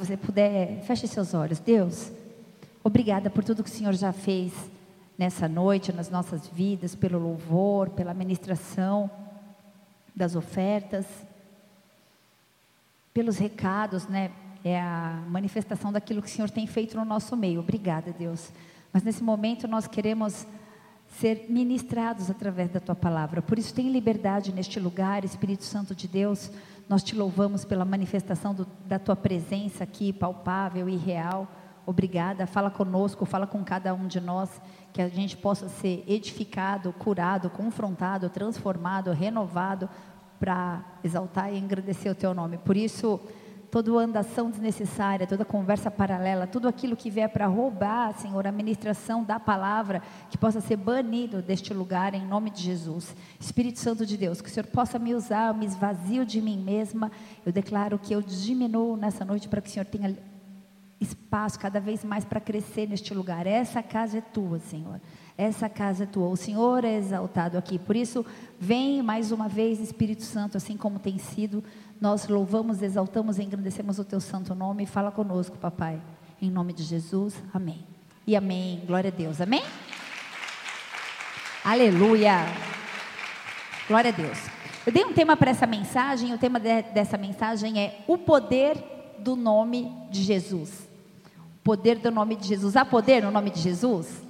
você puder, feche seus olhos. Deus, obrigada por tudo que o Senhor já fez nessa noite, nas nossas vidas, pelo louvor, pela ministração das ofertas, pelos recados, né? É a manifestação daquilo que o Senhor tem feito no nosso meio. Obrigada, Deus. Mas nesse momento nós queremos ser ministrados através da tua palavra. Por isso, tem liberdade neste lugar, Espírito Santo de Deus. Nós te louvamos pela manifestação do, da tua presença aqui, palpável e real. Obrigada. Fala conosco, fala com cada um de nós, que a gente possa ser edificado, curado, confrontado, transformado, renovado, para exaltar e engrandecer o teu nome. Por isso toda andação desnecessária, toda conversa paralela, tudo aquilo que vier para roubar, Senhor, a ministração da palavra, que possa ser banido deste lugar em nome de Jesus. Espírito Santo de Deus, que o Senhor possa me usar, me esvazio de mim mesma. Eu declaro que eu diminuo nessa noite para que o Senhor tenha espaço cada vez mais para crescer neste lugar. Essa casa é tua, Senhor. Essa casa é tua. O Senhor é exaltado aqui. Por isso, vem mais uma vez, Espírito Santo, assim como tem sido nós louvamos, exaltamos e engrandecemos o teu santo nome. Fala conosco, papai. Em nome de Jesus. Amém. E amém. Glória a Deus. Amém? Aleluia. Glória a Deus. Eu dei um tema para essa mensagem. O tema de, dessa mensagem é o poder do nome de Jesus. O poder do nome de Jesus. Há poder no nome de Jesus?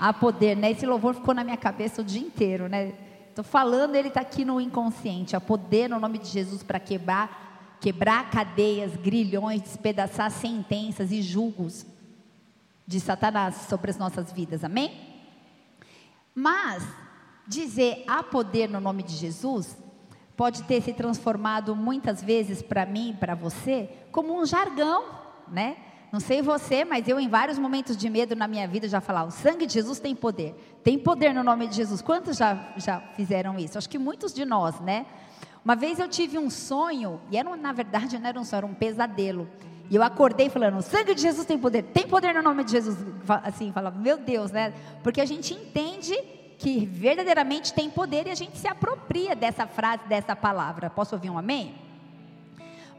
Há poder, né? Esse louvor ficou na minha cabeça o dia inteiro, né? Estou falando, ele está aqui no inconsciente. Há poder no nome de Jesus para quebrar, quebrar cadeias, grilhões, despedaçar sentenças e julgos de Satanás sobre as nossas vidas. Amém? Mas dizer há poder no nome de Jesus pode ter se transformado muitas vezes para mim para você como um jargão, né? Não sei você, mas eu em vários momentos de medo na minha vida já falava, o sangue de Jesus tem poder. Tem poder no nome de Jesus. Quantos já, já fizeram isso? Acho que muitos de nós, né? Uma vez eu tive um sonho, e era, na verdade não era um sonho, era um pesadelo. E eu acordei falando, o sangue de Jesus tem poder, tem poder no nome de Jesus. Assim, falava, meu Deus, né? Porque a gente entende que verdadeiramente tem poder e a gente se apropria dessa frase, dessa palavra. Posso ouvir um amém?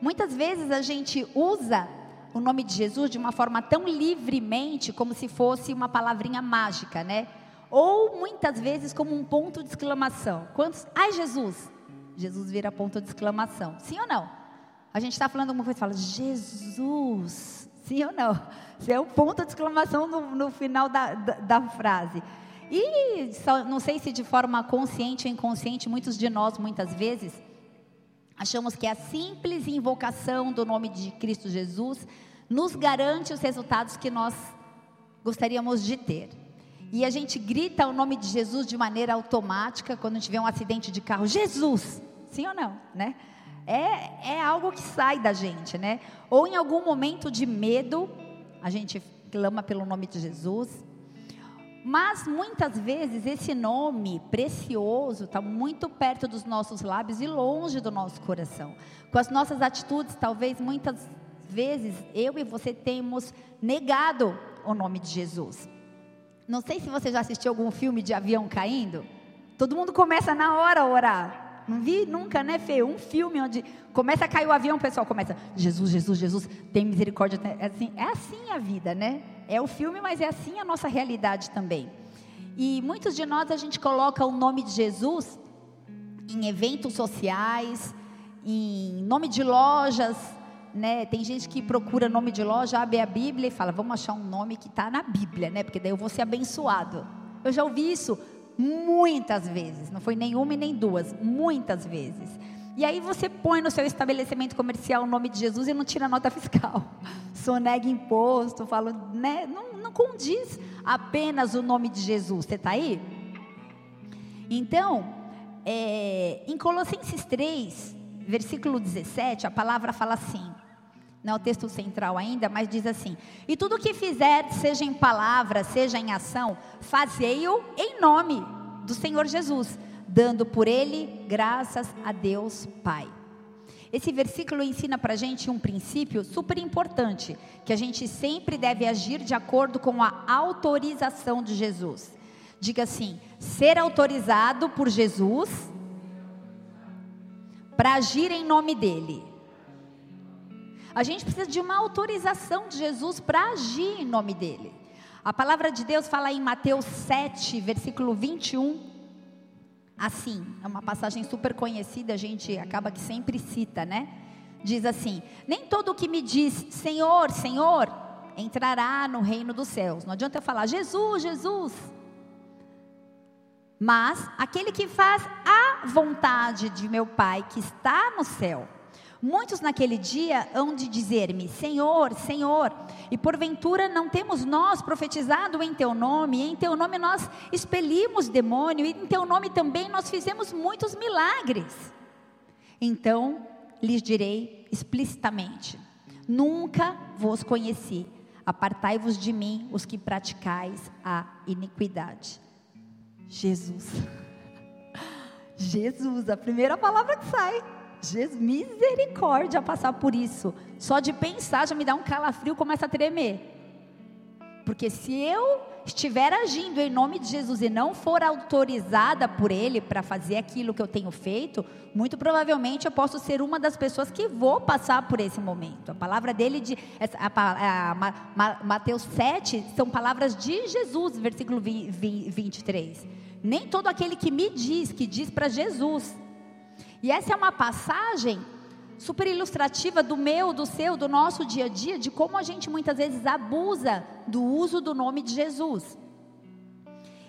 Muitas vezes a gente usa o nome de Jesus de uma forma tão livremente, como se fosse uma palavrinha mágica, né? Ou muitas vezes como um ponto de exclamação. Quantos? Ai, Jesus! Jesus vira ponto de exclamação. Sim ou não? A gente está falando alguma coisa e fala, Jesus! Sim ou não? Isso é o um ponto de exclamação no, no final da, da, da frase. E só, não sei se de forma consciente ou inconsciente, muitos de nós, muitas vezes, achamos que a simples invocação do nome de Cristo Jesus nos garante os resultados que nós gostaríamos de ter. E a gente grita o nome de Jesus de maneira automática quando tiver um acidente de carro, Jesus, sim ou não, né? É, é algo que sai da gente, né? Ou em algum momento de medo, a gente clama pelo nome de Jesus. Mas muitas vezes esse nome precioso está muito perto dos nossos lábios e longe do nosso coração. Com as nossas atitudes, talvez muitas vezes eu e você temos negado o nome de Jesus. Não sei se você já assistiu algum filme de avião caindo. Todo mundo começa na hora a orar. Não vi nunca, né, Fê? Um filme onde começa a cair o avião, o pessoal começa, Jesus, Jesus, Jesus, tem misericórdia. É assim, é assim a vida, né? É o filme, mas é assim a nossa realidade também. E muitos de nós a gente coloca o nome de Jesus em eventos sociais, em nome de lojas, né? Tem gente que procura nome de loja, abre a Bíblia e fala, vamos achar um nome que está na Bíblia, né? Porque daí eu vou ser abençoado. Eu já ouvi isso muitas vezes, não foi nenhuma e nem duas, muitas vezes. E aí você põe no seu estabelecimento comercial o nome de Jesus e não tira nota fiscal. Sonega imposto, fala, né? Não, não condiz apenas o nome de Jesus. Você está aí? Então, é, em Colossenses 3, versículo 17, a palavra fala assim: não é o texto central ainda, mas diz assim: E tudo o que fizer, seja em palavra, seja em ação, fazei-o em nome do Senhor Jesus, dando por ele graças a Deus Pai. Esse versículo ensina para a gente um princípio super importante, que a gente sempre deve agir de acordo com a autorização de Jesus. Diga assim: ser autorizado por Jesus para agir em nome dele. A gente precisa de uma autorização de Jesus para agir em nome dele. A palavra de Deus fala em Mateus 7, versículo 21, assim, é uma passagem super conhecida, a gente acaba que sempre cita, né? Diz assim: Nem todo o que me diz Senhor, Senhor, entrará no reino dos céus. Não adianta eu falar Jesus, Jesus. Mas aquele que faz a vontade de meu Pai que está no céu. Muitos naquele dia hão de dizer-me: Senhor, Senhor, e porventura não temos nós profetizado em teu nome, em teu nome nós expelimos demônio, e em teu nome também nós fizemos muitos milagres. Então lhes direi explicitamente: Nunca vos conheci, apartai-vos de mim, os que praticais a iniquidade. Jesus. Jesus, a primeira palavra que sai. Jesus, misericórdia passar por isso. Só de pensar já me dá um calafrio, começa a tremer. Porque se eu estiver agindo em nome de Jesus e não for autorizada por Ele para fazer aquilo que eu tenho feito, muito provavelmente eu posso ser uma das pessoas que vou passar por esse momento. A palavra dele, de, a, a, a, Mateus 7, são palavras de Jesus, versículo 23. Nem todo aquele que me diz, que diz para Jesus. E essa é uma passagem super ilustrativa do meu, do seu, do nosso dia a dia, de como a gente muitas vezes abusa do uso do nome de Jesus.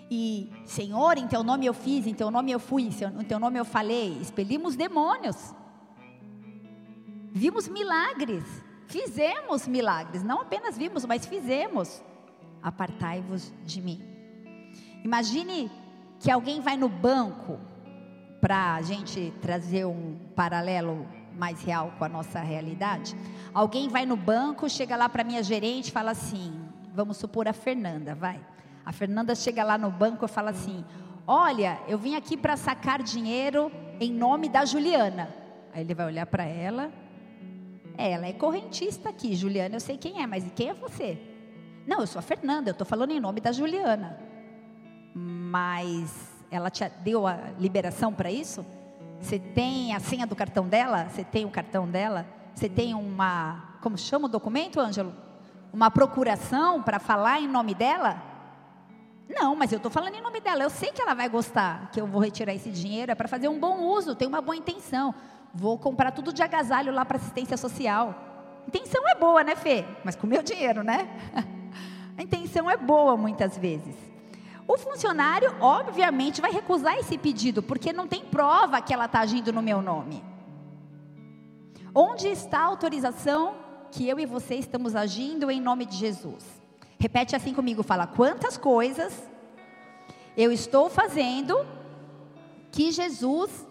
E, Senhor, em teu nome eu fiz, em teu nome eu fui, em teu nome eu falei, expelimos demônios, vimos milagres, fizemos milagres, não apenas vimos, mas fizemos. Apartai-vos de mim. Imagine que alguém vai no banco para a gente trazer um paralelo mais real com a nossa realidade. Alguém vai no banco, chega lá para minha gerente e fala assim: vamos supor a Fernanda, vai. A Fernanda chega lá no banco e fala assim: Olha, eu vim aqui para sacar dinheiro em nome da Juliana. Aí ele vai olhar para ela. Ela é correntista aqui, Juliana, eu sei quem é, mas quem é você? Não, eu sou a Fernanda, eu estou falando em nome da Juliana. Mas ela te deu a liberação para isso? Você tem a senha do cartão dela? Você tem o cartão dela? Você tem uma, como chama o documento, Ângelo? Uma procuração para falar em nome dela? Não, mas eu estou falando em nome dela. Eu sei que ela vai gostar, que eu vou retirar esse dinheiro é para fazer um bom uso, tem uma boa intenção. Vou comprar tudo de agasalho lá para assistência social. Intenção é boa, né, Fê? Mas com meu dinheiro, né? A intenção é boa muitas vezes. O funcionário, obviamente, vai recusar esse pedido, porque não tem prova que ela está agindo no meu nome. Onde está a autorização que eu e você estamos agindo em nome de Jesus? Repete assim comigo, fala: quantas coisas eu estou fazendo que Jesus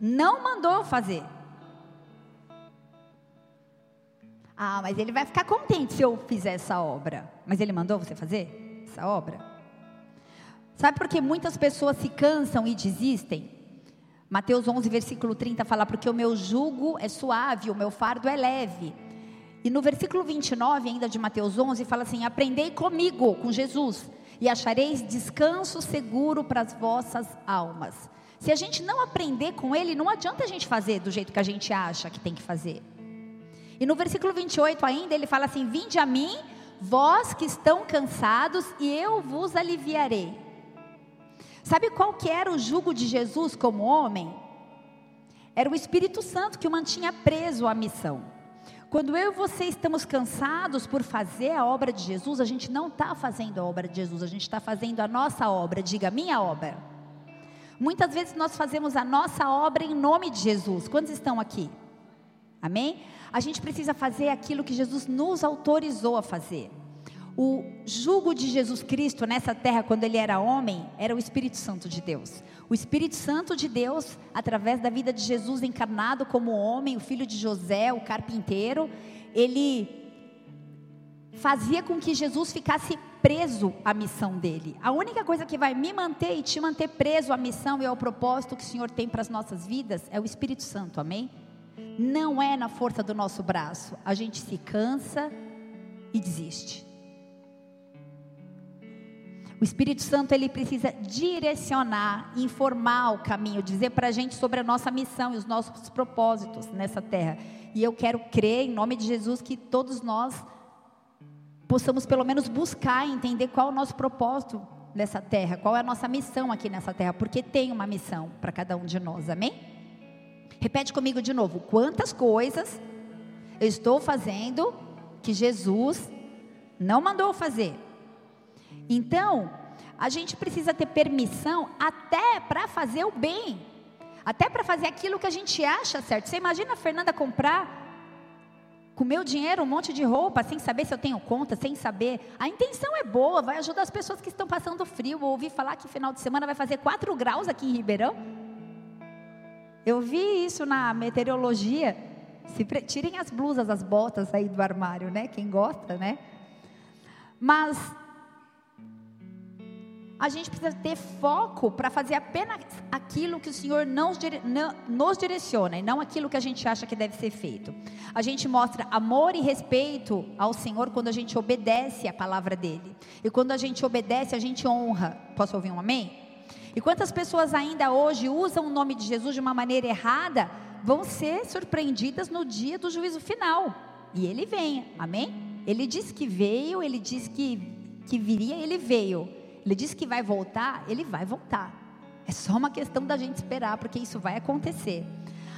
não mandou fazer? Ah, mas ele vai ficar contente se eu fizer essa obra. Mas ele mandou você fazer essa obra? Sabe por que muitas pessoas se cansam e desistem? Mateus 11, versículo 30 fala: Porque o meu jugo é suave, o meu fardo é leve. E no versículo 29, ainda de Mateus 11, fala assim: Aprendei comigo, com Jesus, e achareis descanso seguro para as vossas almas. Se a gente não aprender com Ele, não adianta a gente fazer do jeito que a gente acha que tem que fazer. E no versículo 28 ainda, ele fala assim: Vinde a mim, vós que estão cansados, e eu vos aliviarei. Sabe qual que era o jugo de Jesus como homem? Era o Espírito Santo que o mantinha preso à missão. Quando eu e você estamos cansados por fazer a obra de Jesus, a gente não está fazendo a obra de Jesus, a gente está fazendo a nossa obra, diga minha obra. Muitas vezes nós fazemos a nossa obra em nome de Jesus. Quantos estão aqui? Amém? A gente precisa fazer aquilo que Jesus nos autorizou a fazer. O jugo de Jesus Cristo nessa terra, quando ele era homem, era o Espírito Santo de Deus. O Espírito Santo de Deus, através da vida de Jesus encarnado como homem, o filho de José, o carpinteiro, ele fazia com que Jesus ficasse preso à missão dele. A única coisa que vai me manter e te manter preso à missão e ao propósito que o Senhor tem para as nossas vidas é o Espírito Santo, amém? Não é na força do nosso braço. A gente se cansa e desiste. O Espírito Santo ele precisa direcionar, informar o caminho, dizer para a gente sobre a nossa missão e os nossos propósitos nessa terra. E eu quero crer, em nome de Jesus, que todos nós possamos pelo menos buscar entender qual é o nosso propósito nessa terra, qual é a nossa missão aqui nessa terra, porque tem uma missão para cada um de nós, amém? Repete comigo de novo: quantas coisas eu estou fazendo que Jesus não mandou fazer? Então, a gente precisa ter permissão até para fazer o bem, até para fazer aquilo que a gente acha certo. Você imagina a Fernanda comprar com meu dinheiro um monte de roupa, sem saber se eu tenho conta, sem saber. A intenção é boa, vai ajudar as pessoas que estão passando frio. Eu ouvi falar que final de semana vai fazer 4 graus aqui em Ribeirão. Eu vi isso na meteorologia. Se tirem as blusas, as botas aí do armário, né? Quem gosta, né? Mas a gente precisa ter foco para fazer apenas aquilo que o Senhor nos, nos direciona e não aquilo que a gente acha que deve ser feito. A gente mostra amor e respeito ao Senhor quando a gente obedece a palavra dele. E quando a gente obedece, a gente honra. Posso ouvir um amém? E quantas pessoas ainda hoje usam o nome de Jesus de uma maneira errada, vão ser surpreendidas no dia do juízo final. E ele vem, amém? Ele disse que veio, ele disse que, que viria, ele veio. Ele disse que vai voltar, ele vai voltar. É só uma questão da gente esperar, porque isso vai acontecer.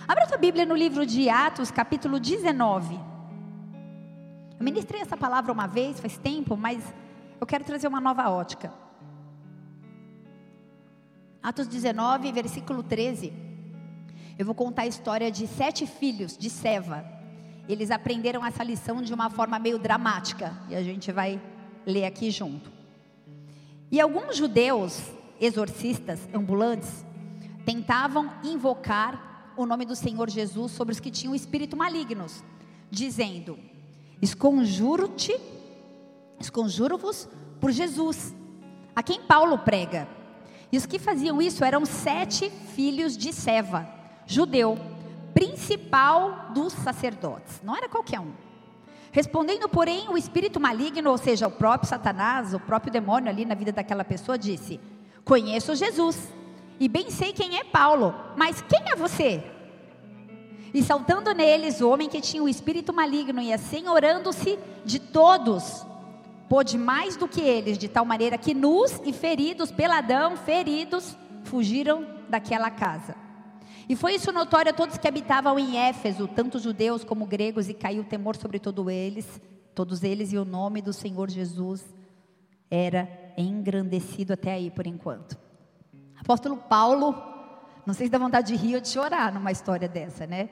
Abra sua Bíblia no livro de Atos, capítulo 19. Eu ministrei essa palavra uma vez, faz tempo, mas eu quero trazer uma nova ótica. Atos 19, versículo 13. Eu vou contar a história de sete filhos de Seva. Eles aprenderam essa lição de uma forma meio dramática, e a gente vai ler aqui junto. E alguns judeus exorcistas ambulantes tentavam invocar o nome do Senhor Jesus sobre os que tinham espírito malignos, dizendo: Esconjuro-te, esconjuro-vos por Jesus, a quem Paulo prega. E os que faziam isso eram sete filhos de Seva, judeu, principal dos sacerdotes. Não era qualquer um. Respondendo, porém, o espírito maligno, ou seja, o próprio Satanás, o próprio demônio ali na vida daquela pessoa, disse: Conheço Jesus e bem sei quem é Paulo, mas quem é você? E saltando neles, o homem que tinha o espírito maligno e assenhorando-se de todos, pôde mais do que eles, de tal maneira que nus e feridos, peladão, feridos, fugiram daquela casa. E foi isso notório a todos que habitavam em Éfeso, tanto judeus como gregos, e caiu temor sobre todos eles, todos eles, e o nome do Senhor Jesus era engrandecido até aí por enquanto. Apóstolo Paulo, não sei se dá vontade de rir ou de chorar numa história dessa, né?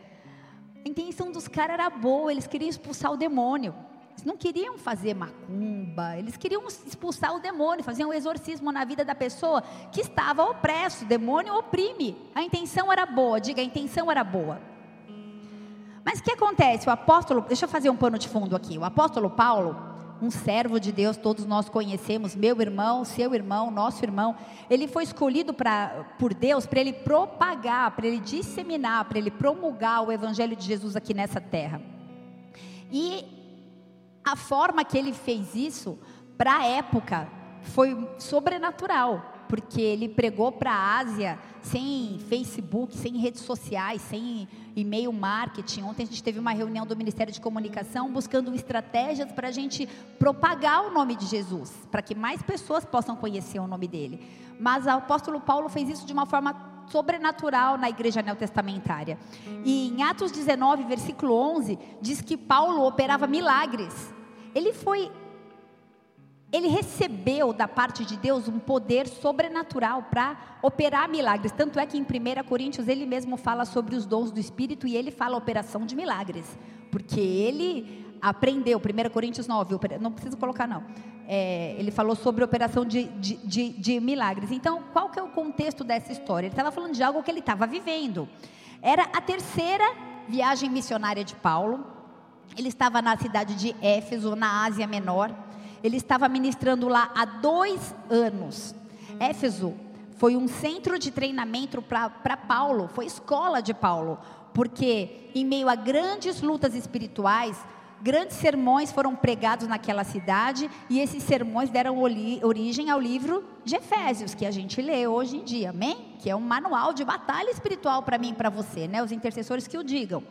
A intenção dos caras era boa, eles queriam expulsar o demônio. Eles não queriam fazer macumba, eles queriam expulsar o demônio, fazer um exorcismo na vida da pessoa que estava opresso. O demônio oprime. A intenção era boa, diga, a intenção era boa. Mas o que acontece? O apóstolo, deixa eu fazer um pano de fundo aqui. O apóstolo Paulo, um servo de Deus, todos nós conhecemos, meu irmão, seu irmão, nosso irmão, ele foi escolhido pra, por Deus para ele propagar, para ele disseminar, para ele promulgar o evangelho de Jesus aqui nessa terra. E a forma que ele fez isso, para a época, foi sobrenatural, porque ele pregou para a Ásia sem Facebook, sem redes sociais, sem e-mail marketing. Ontem a gente teve uma reunião do Ministério de Comunicação buscando estratégias para a gente propagar o nome de Jesus, para que mais pessoas possam conhecer o nome dele. Mas o apóstolo Paulo fez isso de uma forma sobrenatural na igreja neotestamentária. E em Atos 19, versículo 11, diz que Paulo operava milagres. Ele foi ele recebeu da parte de Deus um poder sobrenatural para operar milagres. Tanto é que em 1 Coríntios ele mesmo fala sobre os dons do Espírito e ele fala operação de milagres. Porque ele aprendeu, 1 Coríntios 9, não preciso colocar não. É, ele falou sobre operação de, de, de, de, milagres. Então, qual que é o contexto dessa história? Ele estava falando de algo que ele estava vivendo. Era a terceira viagem missionária de Paulo. Ele estava na cidade de Éfeso, na Ásia Menor. Ele estava ministrando lá há dois anos. Éfeso foi um centro de treinamento para Paulo, foi escola de Paulo, porque em meio a grandes lutas espirituais, Grandes sermões foram pregados naquela cidade e esses sermões deram origem ao livro de Efésios, que a gente lê hoje em dia, amém? Que é um manual de batalha espiritual para mim e para você, né? Os intercessores que o digam.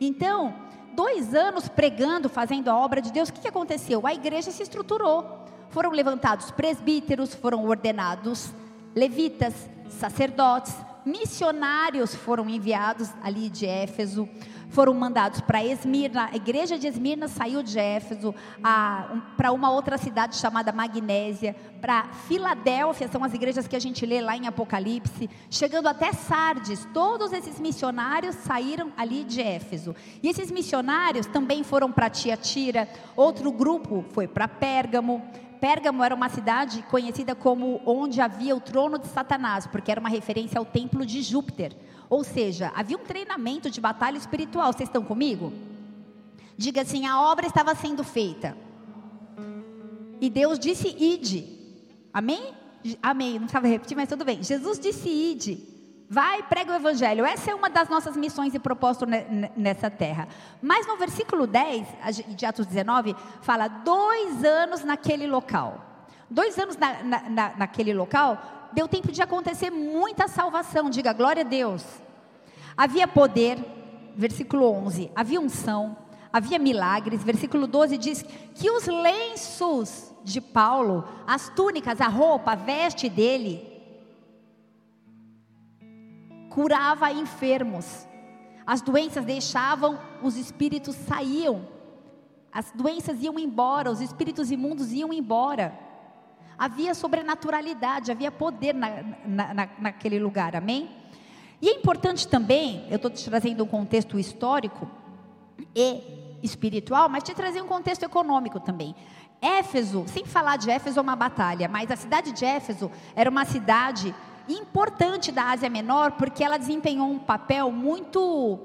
Então, dois anos pregando, fazendo a obra de Deus, o que, que aconteceu? A igreja se estruturou. Foram levantados presbíteros, foram ordenados levitas, sacerdotes, missionários foram enviados ali de Éfeso, foram mandados para Esmirna, a igreja de Esmirna saiu de Éfeso um, para uma outra cidade chamada Magnésia, para Filadélfia, são as igrejas que a gente lê lá em Apocalipse, chegando até Sardes, todos esses missionários saíram ali de Éfeso, e esses missionários também foram para Tiatira, outro grupo foi para Pérgamo, Pérgamo era uma cidade conhecida como onde havia o trono de Satanás, porque era uma referência ao templo de Júpiter. Ou seja, havia um treinamento de batalha espiritual. Vocês estão comigo? Diga assim: a obra estava sendo feita. E Deus disse: ide. Amém? Amém. Não estava repetir, mas tudo bem. Jesus disse: ide. Vai, prega o evangelho. Essa é uma das nossas missões e propósito nessa terra. Mas no versículo 10 de Atos 19, fala dois anos naquele local. Dois anos na, na, naquele local, deu tempo de acontecer muita salvação. Diga glória a Deus. Havia poder, versículo 11, havia unção, havia milagres. Versículo 12 diz que os lenços de Paulo, as túnicas, a roupa, a veste dele, curava enfermos. As doenças deixavam, os espíritos saíam. As doenças iam embora, os espíritos imundos iam embora. Havia sobrenaturalidade, havia poder na, na, na, naquele lugar, amém? E é importante também, eu estou te trazendo um contexto histórico e espiritual, mas te trazer um contexto econômico também. Éfeso, sem falar de Éfeso é uma batalha, mas a cidade de Éfeso era uma cidade importante da Ásia Menor, porque ela desempenhou um papel muito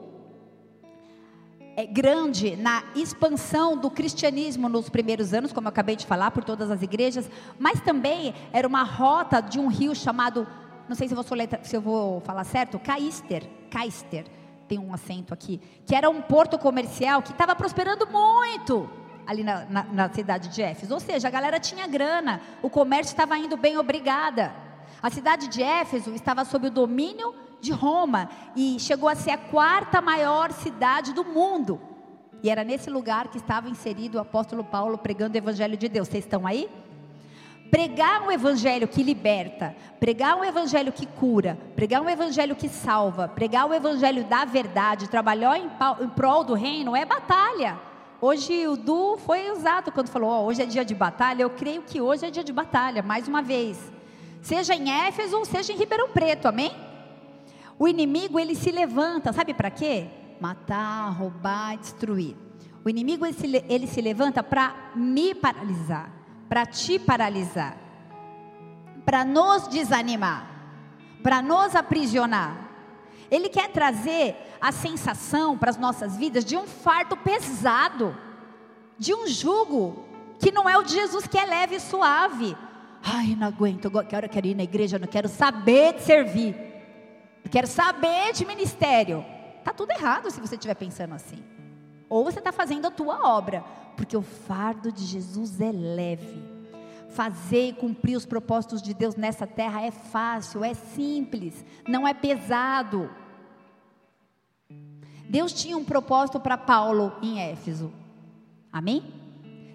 grande na expansão do cristianismo nos primeiros anos, como eu acabei de falar, por todas as igrejas, mas também era uma rota de um rio chamado, não sei se eu vou, se eu vou falar certo, Caister, Caister, tem um acento aqui, que era um porto comercial que estava prosperando muito ali na, na, na cidade de Éfeso, ou seja, a galera tinha grana, o comércio estava indo bem, obrigada. A cidade de Éfeso estava sob o domínio de Roma e chegou a ser a quarta maior cidade do mundo. E era nesse lugar que estava inserido o apóstolo Paulo pregando o evangelho de Deus. Vocês estão aí? Pregar um evangelho que liberta, pregar um evangelho que cura, pregar um evangelho que salva, pregar o evangelho da verdade, trabalhar em, em prol do reino é batalha. Hoje o Du foi usado quando falou: oh, hoje é dia de batalha. Eu creio que hoje é dia de batalha, mais uma vez seja em Éfeso ou seja em Ribeirão Preto, amém? O inimigo ele se levanta, sabe para quê? Matar, roubar, destruir. O inimigo ele se, ele se levanta para me paralisar, para te paralisar, para nos desanimar, para nos aprisionar. Ele quer trazer a sensação para as nossas vidas de um fardo pesado, de um jugo que não é o de Jesus que é leve e suave, Ai, não aguento, eu quero, quero ir na igreja, não quero saber de servir. Quero saber de ministério. Está tudo errado se você estiver pensando assim. Ou você está fazendo a tua obra, porque o fardo de Jesus é leve. Fazer e cumprir os propósitos de Deus nessa terra é fácil, é simples, não é pesado. Deus tinha um propósito para Paulo em Éfeso. Amém?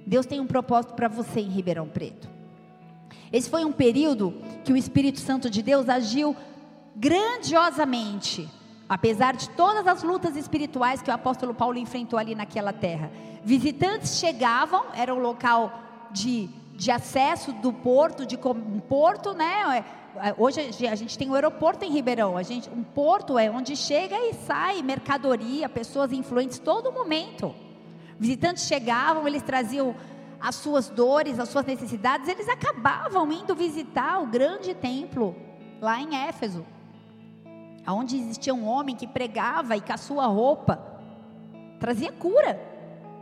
Deus tem um propósito para você em Ribeirão Preto. Esse foi um período que o Espírito Santo de Deus agiu grandiosamente, apesar de todas as lutas espirituais que o apóstolo Paulo enfrentou ali naquela terra. Visitantes chegavam, era um local de, de acesso do porto, de um porto, né? É, é, hoje a gente tem o um aeroporto em Ribeirão. A gente, um porto é onde chega e sai mercadoria, pessoas influentes todo momento. Visitantes chegavam, eles traziam as suas dores, as suas necessidades, eles acabavam indo visitar o grande templo lá em Éfeso, onde existia um homem que pregava e com a sua roupa trazia cura.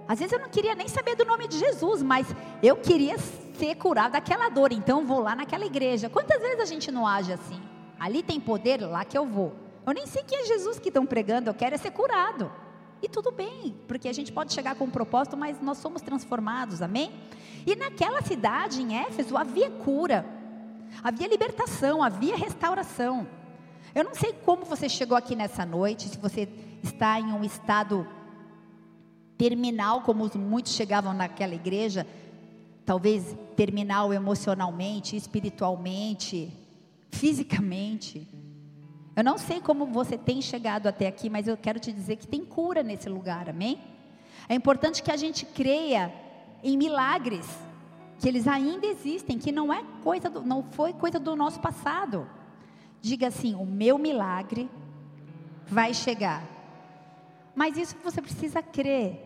Às vezes eu não queria nem saber do nome de Jesus, mas eu queria ser curado daquela dor, então vou lá naquela igreja. Quantas vezes a gente não age assim? Ali tem poder, lá que eu vou. Eu nem sei quem é Jesus que estão pregando, eu quero é ser curado. E tudo bem, porque a gente pode chegar com um propósito, mas nós somos transformados, amém? E naquela cidade, em Éfeso, havia cura, havia libertação, havia restauração. Eu não sei como você chegou aqui nessa noite, se você está em um estado terminal, como muitos chegavam naquela igreja, talvez terminal emocionalmente, espiritualmente, fisicamente. Eu não sei como você tem chegado até aqui, mas eu quero te dizer que tem cura nesse lugar, amém? É importante que a gente creia em milagres, que eles ainda existem, que não é coisa do, não foi coisa do nosso passado. Diga assim: o meu milagre vai chegar. Mas isso você precisa crer.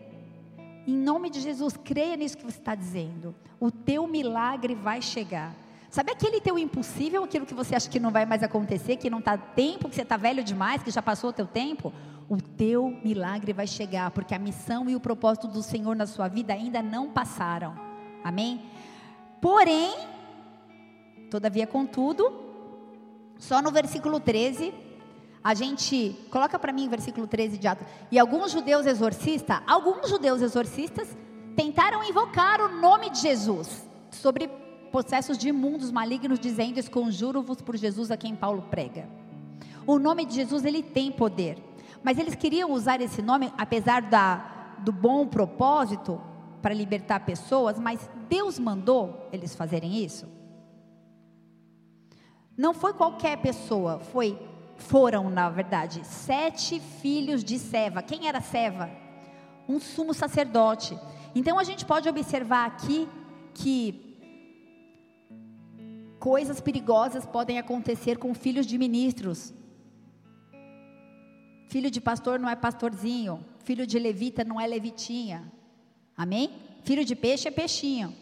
Em nome de Jesus, creia nisso que você está dizendo. O teu milagre vai chegar. Sabe aquele teu impossível, aquilo que você acha que não vai mais acontecer, que não está tempo, que você está velho demais, que já passou o teu tempo? O teu milagre vai chegar, porque a missão e o propósito do Senhor na sua vida ainda não passaram. Amém? Porém, todavia, contudo, só no versículo 13, a gente, coloca para mim o versículo 13 de Atos. E alguns judeus exorcistas, alguns judeus exorcistas tentaram invocar o nome de Jesus sobre processos de imundos malignos, dizendo: Esconjuro-vos por Jesus a quem Paulo prega. O nome de Jesus ele tem poder, mas eles queriam usar esse nome, apesar da, do bom propósito, para libertar pessoas, mas Deus mandou eles fazerem isso. Não foi qualquer pessoa, foi foram, na verdade, sete filhos de Seva. Quem era Seva? Um sumo sacerdote. Então a gente pode observar aqui que coisas perigosas podem acontecer com filhos de ministros. Filho de pastor não é pastorzinho, filho de levita não é levitinha. Amém? Filho de peixe é peixinho.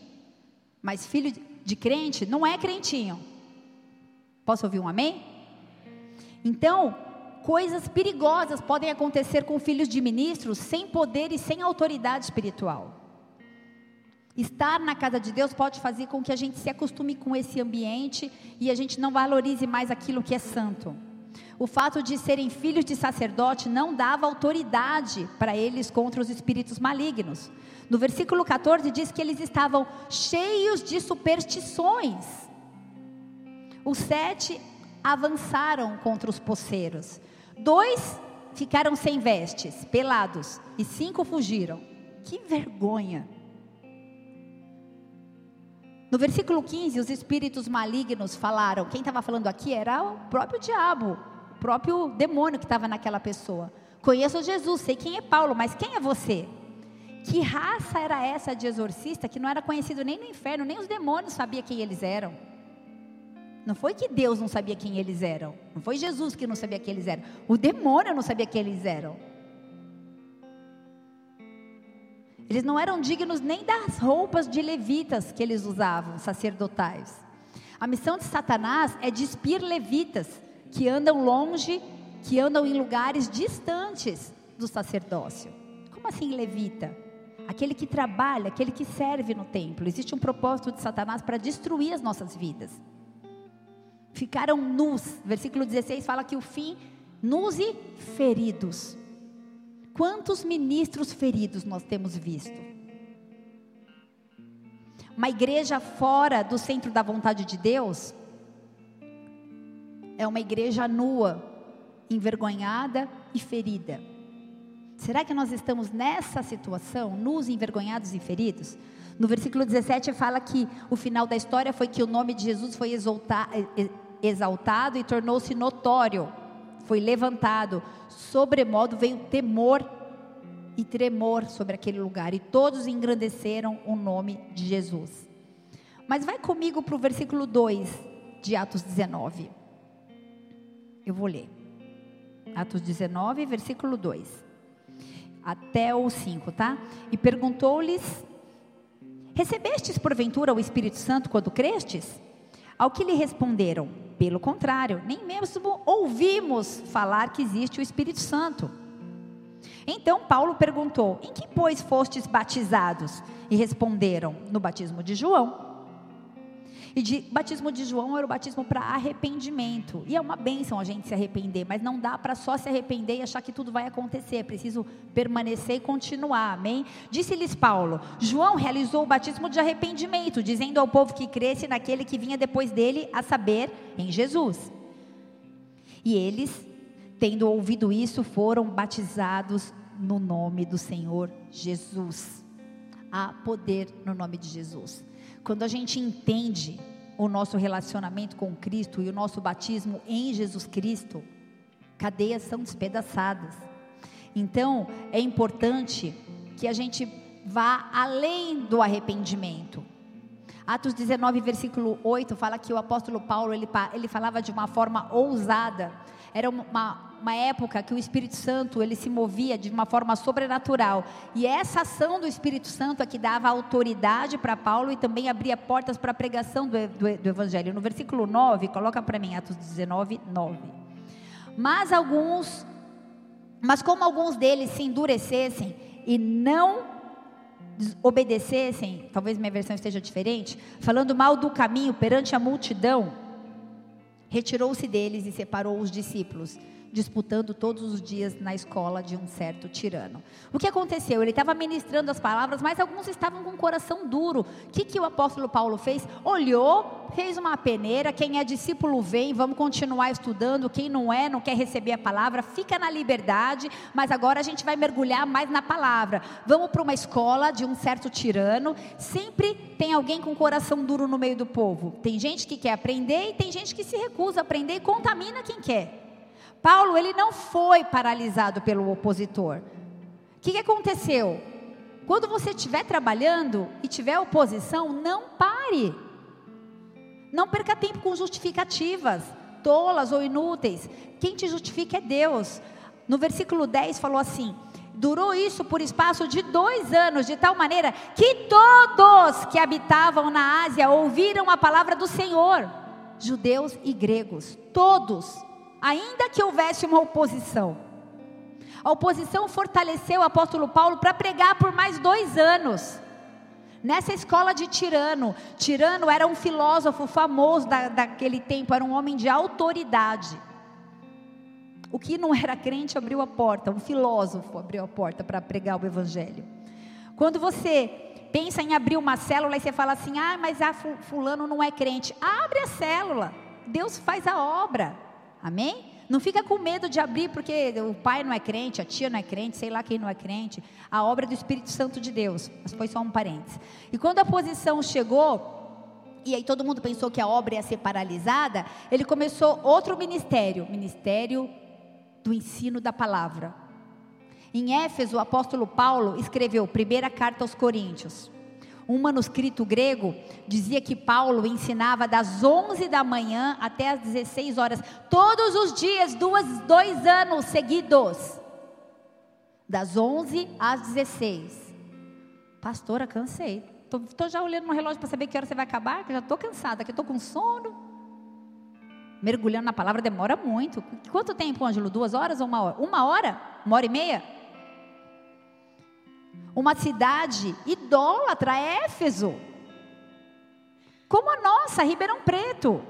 Mas filho de crente não é crentinho. Posso ouvir um amém? Então, coisas perigosas podem acontecer com filhos de ministros sem poder e sem autoridade espiritual. Estar na casa de Deus pode fazer com que a gente se acostume com esse ambiente e a gente não valorize mais aquilo que é santo. O fato de serem filhos de sacerdote não dava autoridade para eles contra os espíritos malignos. No versículo 14 diz que eles estavam cheios de superstições. Os sete avançaram contra os poceiros. Dois ficaram sem vestes, pelados, e cinco fugiram. Que vergonha! No versículo 15, os espíritos malignos falaram. Quem estava falando aqui era o próprio diabo, o próprio demônio que estava naquela pessoa. Conheço Jesus, sei quem é Paulo, mas quem é você? Que raça era essa de exorcista que não era conhecido nem no inferno, nem os demônios sabiam quem eles eram? Não foi que Deus não sabia quem eles eram. Não foi Jesus que não sabia quem eles eram. O demônio não sabia quem eles eram. Eles não eram dignos nem das roupas de levitas que eles usavam, sacerdotais. A missão de Satanás é despir levitas que andam longe, que andam em lugares distantes do sacerdócio. Como assim levita? Aquele que trabalha, aquele que serve no templo. Existe um propósito de Satanás para destruir as nossas vidas. Ficaram nus. Versículo 16 fala que o fim, nus e feridos. Quantos ministros feridos nós temos visto? Uma igreja fora do centro da vontade de Deus é uma igreja nua, envergonhada e ferida. Será que nós estamos nessa situação, nus, envergonhados e feridos? No versículo 17 fala que o final da história foi que o nome de Jesus foi exaltado e tornou-se notório foi levantado, sobremodo veio temor e tremor sobre aquele lugar, e todos engrandeceram o nome de Jesus. Mas vai comigo para o versículo 2 de Atos 19. Eu vou ler. Atos 19, versículo 2. Até o 5, tá? E perguntou-lhes: Recebestes porventura o Espírito Santo quando crestes? Ao que lhe responderam: Pelo contrário, nem mesmo ouvimos falar que existe o Espírito Santo. Então Paulo perguntou: Em que, pois, fostes batizados? E responderam: No batismo de João. E de batismo de João era o batismo para arrependimento. E é uma bênção a gente se arrepender, mas não dá para só se arrepender e achar que tudo vai acontecer. É preciso permanecer e continuar. Amém? Disse-lhes Paulo: João realizou o batismo de arrependimento, dizendo ao povo que cresce naquele que vinha depois dele, a saber, em Jesus. E eles, tendo ouvido isso, foram batizados no nome do Senhor Jesus. Há poder no nome de Jesus. Quando a gente entende o nosso relacionamento com Cristo e o nosso batismo em Jesus Cristo, cadeias são despedaçadas. Então, é importante que a gente vá além do arrependimento. Atos 19, versículo 8, fala que o apóstolo Paulo, ele, ele falava de uma forma ousada. Era uma, uma época que o Espírito Santo ele se movia de uma forma sobrenatural. E essa ação do Espírito Santo é que dava autoridade para Paulo e também abria portas para a pregação do, do, do, Evangelho. No versículo 9, coloca para mim, Atos 19, 9. Mas alguns, mas como alguns deles se endurecessem e não obedecessem, talvez minha versão esteja diferente, falando mal do caminho perante a multidão, retirou-se deles e separou os discípulos disputando todos os dias na escola de um certo tirano. O que aconteceu? Ele estava ministrando as palavras, mas alguns estavam com o coração duro. O que, que o apóstolo Paulo fez? Olhou, fez uma peneira. Quem é discípulo vem, vamos continuar estudando. Quem não é, não quer receber a palavra, fica na liberdade, mas agora a gente vai mergulhar mais na palavra. Vamos para uma escola de um certo tirano. Sempre tem alguém com coração duro no meio do povo. Tem gente que quer aprender e tem gente que se recusa a aprender e contamina quem quer. Paulo, ele não foi paralisado pelo opositor. O que, que aconteceu? Quando você estiver trabalhando e tiver oposição, não pare. Não perca tempo com justificativas, tolas ou inúteis. Quem te justifica é Deus. No versículo 10 falou assim: durou isso por espaço de dois anos, de tal maneira que todos que habitavam na Ásia ouviram a palavra do Senhor, judeus e gregos, todos ainda que houvesse uma oposição. A oposição fortaleceu o apóstolo Paulo para pregar por mais dois anos. Nessa escola de Tirano, Tirano era um filósofo famoso da, daquele tempo, era um homem de autoridade. O que não era crente abriu a porta, um filósofo abriu a porta para pregar o evangelho. Quando você pensa em abrir uma célula e você fala assim: ah, mas a fulano não é crente. Abre a célula, Deus faz a obra. Amém? Não fica com medo de abrir porque o pai não é crente, a tia não é crente, sei lá quem não é crente. A obra do Espírito Santo de Deus. Mas foi só um parênteses. E quando a posição chegou, e aí todo mundo pensou que a obra ia ser paralisada, ele começou outro ministério, ministério do ensino da palavra. Em Éfeso, o apóstolo Paulo escreveu primeira carta aos Coríntios. Um manuscrito grego dizia que Paulo ensinava das 11 da manhã até as 16 horas, todos os dias, duas, dois anos seguidos. Das 11 às 16. Pastora, cansei. Estou já olhando no relógio para saber que hora você vai acabar, que já estou cansada, que estou com sono. Mergulhando na palavra demora muito. Quanto tempo, Ângelo? Duas horas ou uma hora? Uma hora? Uma hora e meia? Uma cidade idólatra, Éfeso, como a nossa, Ribeirão Preto,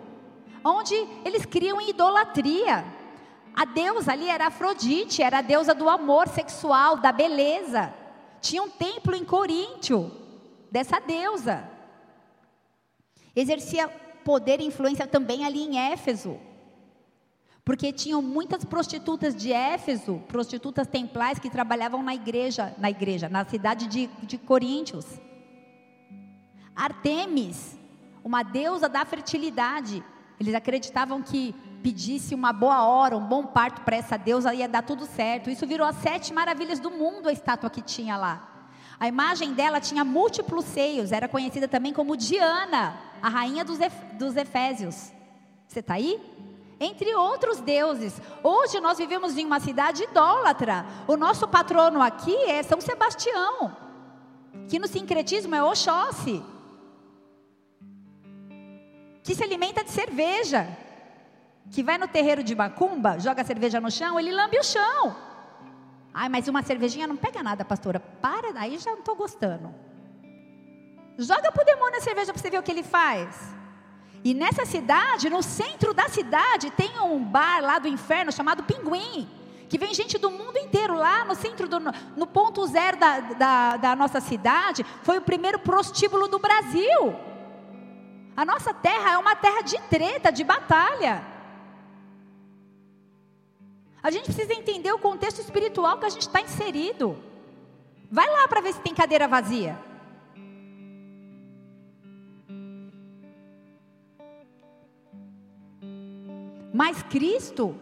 onde eles criam idolatria. A deusa ali era Afrodite, era a deusa do amor sexual, da beleza. Tinha um templo em Coríntio dessa deusa. Exercia poder e influência também ali em Éfeso. Porque tinham muitas prostitutas de Éfeso, prostitutas templais que trabalhavam na igreja, na igreja, na cidade de, de Coríntios. Artemis, uma deusa da fertilidade. Eles acreditavam que pedisse uma boa hora, um bom parto para essa deusa ia dar tudo certo. Isso virou as sete maravilhas do mundo, a estátua que tinha lá. A imagem dela tinha múltiplos seios, era conhecida também como Diana, a rainha dos, dos Efésios. Você está aí? Entre outros deuses. Hoje nós vivemos em uma cidade idólatra. O nosso patrono aqui é São Sebastião, que no sincretismo é Oxóssi, que se alimenta de cerveja, que vai no terreiro de macumba, joga a cerveja no chão, ele lambe o chão. Ai, mas uma cervejinha não pega nada, pastora. Para, aí já não estou gostando. Joga para o demônio a cerveja para você ver o que ele faz. E nessa cidade, no centro da cidade, tem um bar lá do inferno chamado Pinguim. Que vem gente do mundo inteiro lá no centro, do, no ponto zero da, da, da nossa cidade. Foi o primeiro prostíbulo do Brasil. A nossa terra é uma terra de treta, de batalha. A gente precisa entender o contexto espiritual que a gente está inserido. Vai lá para ver se tem cadeira vazia. Mas Cristo,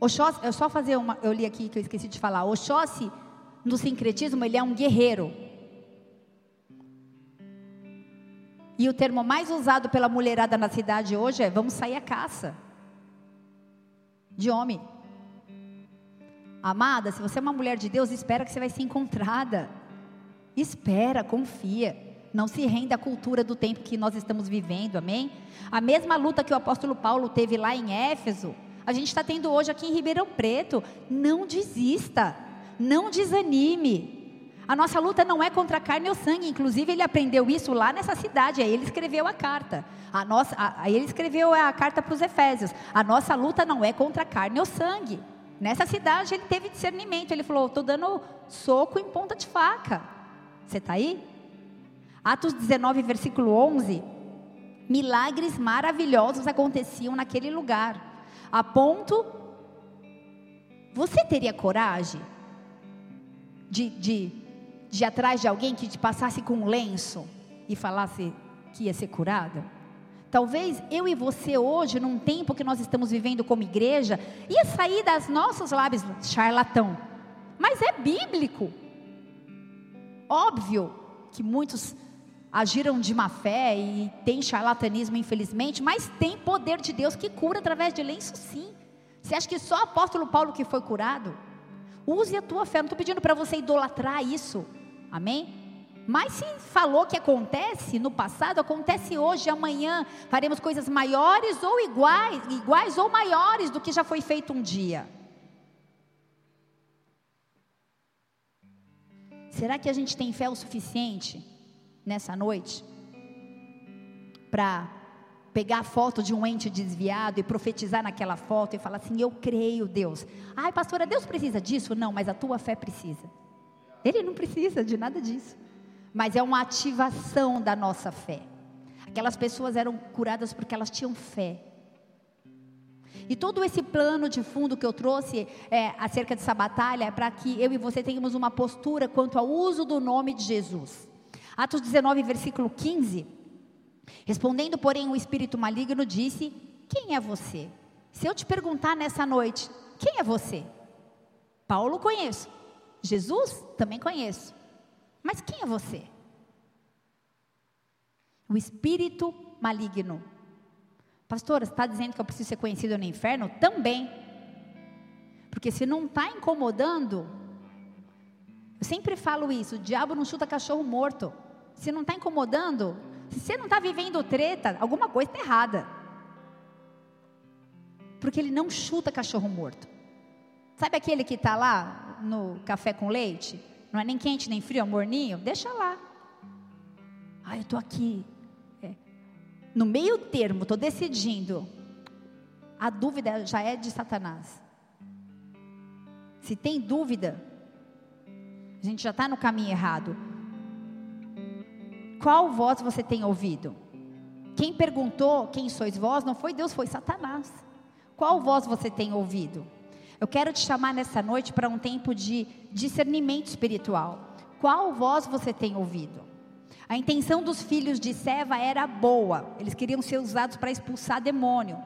Oxóssi, eu só fazer uma, eu li aqui que eu esqueci de falar. Oxóssi, no sincretismo, ele é um guerreiro. E o termo mais usado pela mulherada na cidade hoje é: vamos sair à caça. De homem. Amada, se você é uma mulher de Deus, espera que você vai ser encontrada. Espera, confia. Não se renda à cultura do tempo que nós estamos vivendo, amém? A mesma luta que o apóstolo Paulo teve lá em Éfeso, a gente está tendo hoje aqui em Ribeirão Preto. Não desista, não desanime. A nossa luta não é contra a carne ou sangue, inclusive ele aprendeu isso lá nessa cidade, aí ele escreveu a carta. A nossa, aí ele escreveu a carta para os Efésios. A nossa luta não é contra a carne ou sangue. Nessa cidade ele teve discernimento, ele falou: estou dando soco em ponta de faca. Você está aí? Atos 19, versículo 11. Milagres maravilhosos aconteciam naquele lugar, a ponto. Você teria coragem de, de, de ir atrás de alguém que te passasse com um lenço e falasse que ia ser curada? Talvez eu e você hoje, num tempo que nós estamos vivendo como igreja, ia sair das nossos lábios charlatão. Mas é bíblico. Óbvio que muitos agiram de má fé e tem charlatanismo, infelizmente, mas tem poder de Deus que cura através de lenço, sim. Você acha que só o apóstolo Paulo que foi curado? Use a tua fé, não estou pedindo para você idolatrar isso, amém? Mas se falou que acontece no passado, acontece hoje, amanhã, faremos coisas maiores ou iguais, iguais ou maiores do que já foi feito um dia. Será que a gente tem fé o suficiente nessa noite para pegar a foto de um ente desviado e profetizar naquela foto e falar assim: Eu creio, Deus. Ai, pastora, Deus precisa disso? Não, mas a tua fé precisa. Ele não precisa de nada disso. Mas é uma ativação da nossa fé. Aquelas pessoas eram curadas porque elas tinham fé. E todo esse plano de fundo que eu trouxe é, acerca dessa batalha é para que eu e você tenhamos uma postura quanto ao uso do nome de Jesus. Atos 19, versículo 15. Respondendo, porém, o espírito maligno disse: Quem é você? Se eu te perguntar nessa noite, quem é você? Paulo conheço. Jesus também conheço. Mas quem é você? O espírito maligno. Pastora, está dizendo que eu preciso ser conhecido no inferno? Também. Porque se não está incomodando, eu sempre falo isso: o diabo não chuta cachorro morto se não está incomodando, se você não está vivendo treta, alguma coisa está errada. Porque ele não chuta cachorro morto. Sabe aquele que está lá no café com leite? Não é nem quente nem frio, é morninho? Deixa lá. Ah, eu estou aqui. É. No meio termo, estou decidindo. A dúvida já é de Satanás. Se tem dúvida, a gente já está no caminho errado. Qual voz você tem ouvido? Quem perguntou quem sois vós não foi Deus, foi Satanás. Qual voz você tem ouvido? Eu quero te chamar nessa noite para um tempo de discernimento espiritual. Qual voz você tem ouvido? A intenção dos filhos de Seva era boa, eles queriam ser usados para expulsar demônio.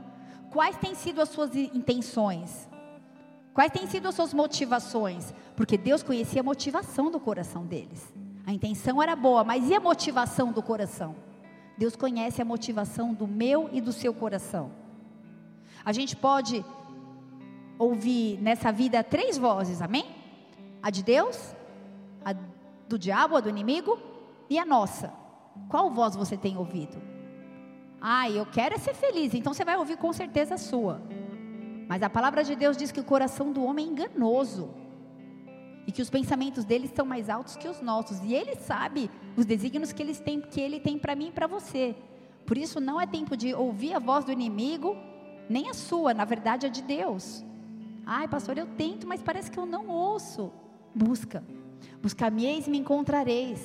Quais têm sido as suas intenções? Quais têm sido as suas motivações? Porque Deus conhecia a motivação do coração deles. A intenção era boa, mas e a motivação do coração? Deus conhece a motivação do meu e do seu coração. A gente pode ouvir nessa vida três vozes, amém? A de Deus, a do diabo, a do inimigo e a nossa. Qual voz você tem ouvido? Ah, eu quero é ser feliz, então você vai ouvir com certeza a sua. Mas a palavra de Deus diz que o coração do homem é enganoso e que os pensamentos dele são mais altos que os nossos, e ele sabe os desígnios que, eles têm, que ele tem para mim e para você. Por isso não é tempo de ouvir a voz do inimigo, nem a sua, na verdade é de Deus. Ai, pastor, eu tento, mas parece que eu não ouço. Busca. Buscar-me-eis e me encontrareis.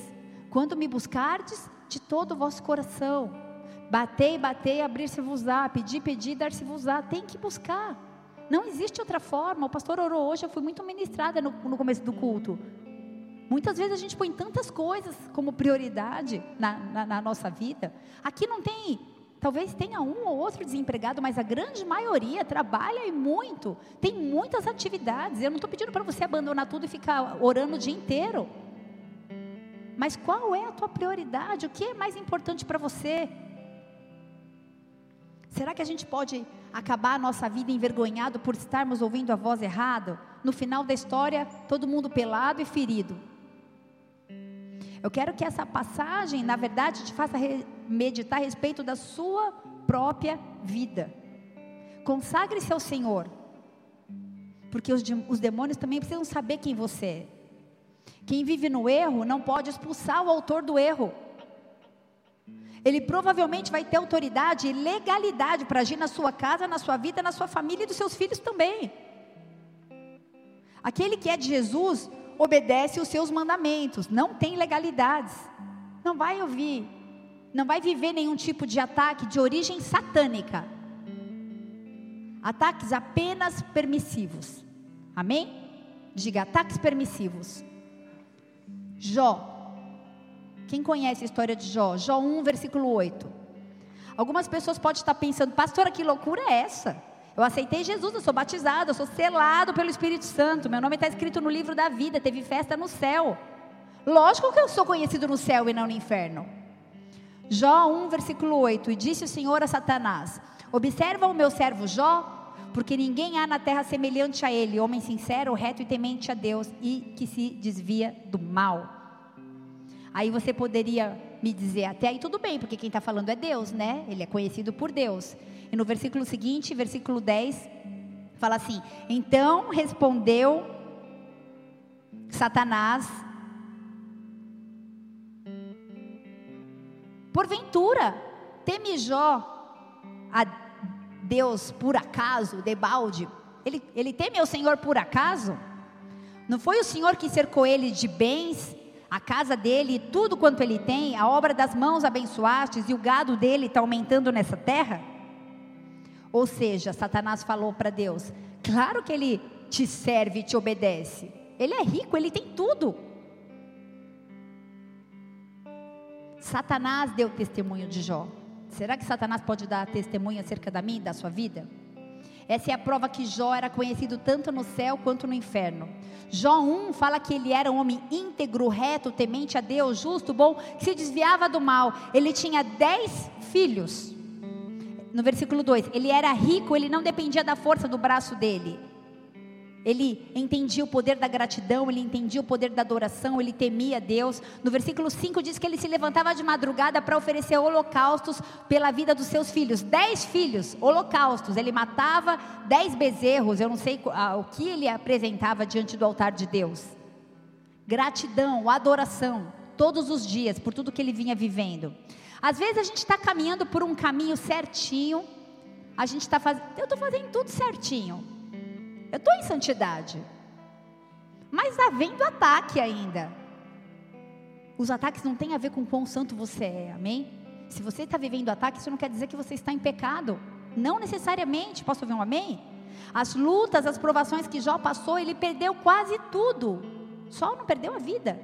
Quando me buscardes, de todo o vosso coração. Batei, batei, abrir-se-vos-á. Pedi, pedi, dar-se-vos-á. Tem que buscar. Não existe outra forma. O pastor orou hoje, eu fui muito ministrada no, no começo do culto. Muitas vezes a gente põe tantas coisas como prioridade na, na, na nossa vida. Aqui não tem Talvez tenha um ou outro desempregado, mas a grande maioria trabalha e muito, tem muitas atividades. Eu não estou pedindo para você abandonar tudo e ficar orando o dia inteiro. Mas qual é a tua prioridade? O que é mais importante para você? Será que a gente pode acabar a nossa vida envergonhado por estarmos ouvindo a voz errada? No final da história, todo mundo pelado e ferido. Eu quero que essa passagem, na verdade, te faça meditar a respeito da sua própria vida. Consagre-se ao Senhor, porque os, os demônios também precisam saber quem você é. Quem vive no erro não pode expulsar o autor do erro. Ele provavelmente vai ter autoridade e legalidade para agir na sua casa, na sua vida, na sua família e dos seus filhos também. Aquele que é de Jesus obedece os seus mandamentos, não tem legalidades, não vai ouvir, não vai viver nenhum tipo de ataque de origem satânica. Ataques apenas permissivos. Amém? Diga ataques permissivos. Jó. Quem conhece a história de Jó? Jó 1, versículo 8. Algumas pessoas podem estar pensando, pastora, que loucura é essa? Eu aceitei Jesus, eu sou batizado, eu sou selado pelo Espírito Santo. Meu nome está escrito no livro da vida, teve festa no céu. Lógico que eu sou conhecido no céu e não no inferno. Jó 1, versículo 8: E disse o Senhor a Satanás: Observa o meu servo Jó, porque ninguém há na terra semelhante a ele, homem sincero, reto e temente a Deus, e que se desvia do mal. Aí você poderia me dizer, até aí tudo bem, porque quem está falando é Deus, né? Ele é conhecido por Deus. E no versículo seguinte, versículo 10, fala assim: Então respondeu Satanás, porventura, teme Jó a Deus por acaso, debalde? Ele, ele teme ao Senhor por acaso? Não foi o Senhor que cercou ele de bens, a casa dele tudo quanto ele tem, a obra das mãos abençoastes e o gado dele está aumentando nessa terra? Ou seja, Satanás falou para Deus: claro que ele te serve e te obedece. Ele é rico, ele tem tudo. Satanás deu testemunho de Jó. Será que Satanás pode dar testemunho acerca da e da sua vida? Essa é a prova que Jó era conhecido tanto no céu quanto no inferno. Jó 1 fala que ele era um homem íntegro, reto, temente a Deus, justo, bom, que se desviava do mal. Ele tinha dez filhos no versículo 2, ele era rico, ele não dependia da força do braço dele. Ele entendia o poder da gratidão, ele entendia o poder da adoração, ele temia Deus. No versículo 5 diz que ele se levantava de madrugada para oferecer holocaustos pela vida dos seus filhos. Dez filhos, holocaustos. Ele matava dez bezerros, eu não sei o que ele apresentava diante do altar de Deus. Gratidão, adoração, todos os dias, por tudo que ele vinha vivendo. Às vezes a gente está caminhando por um caminho certinho, a gente está fazendo, eu estou fazendo tudo certinho, eu estou em santidade, mas havendo ataque ainda. Os ataques não têm a ver com quão santo você é, amém? Se você está vivendo ataque, isso não quer dizer que você está em pecado, não necessariamente. Posso ouvir um amém? As lutas, as provações que Jó passou, ele perdeu quase tudo, só não perdeu a vida.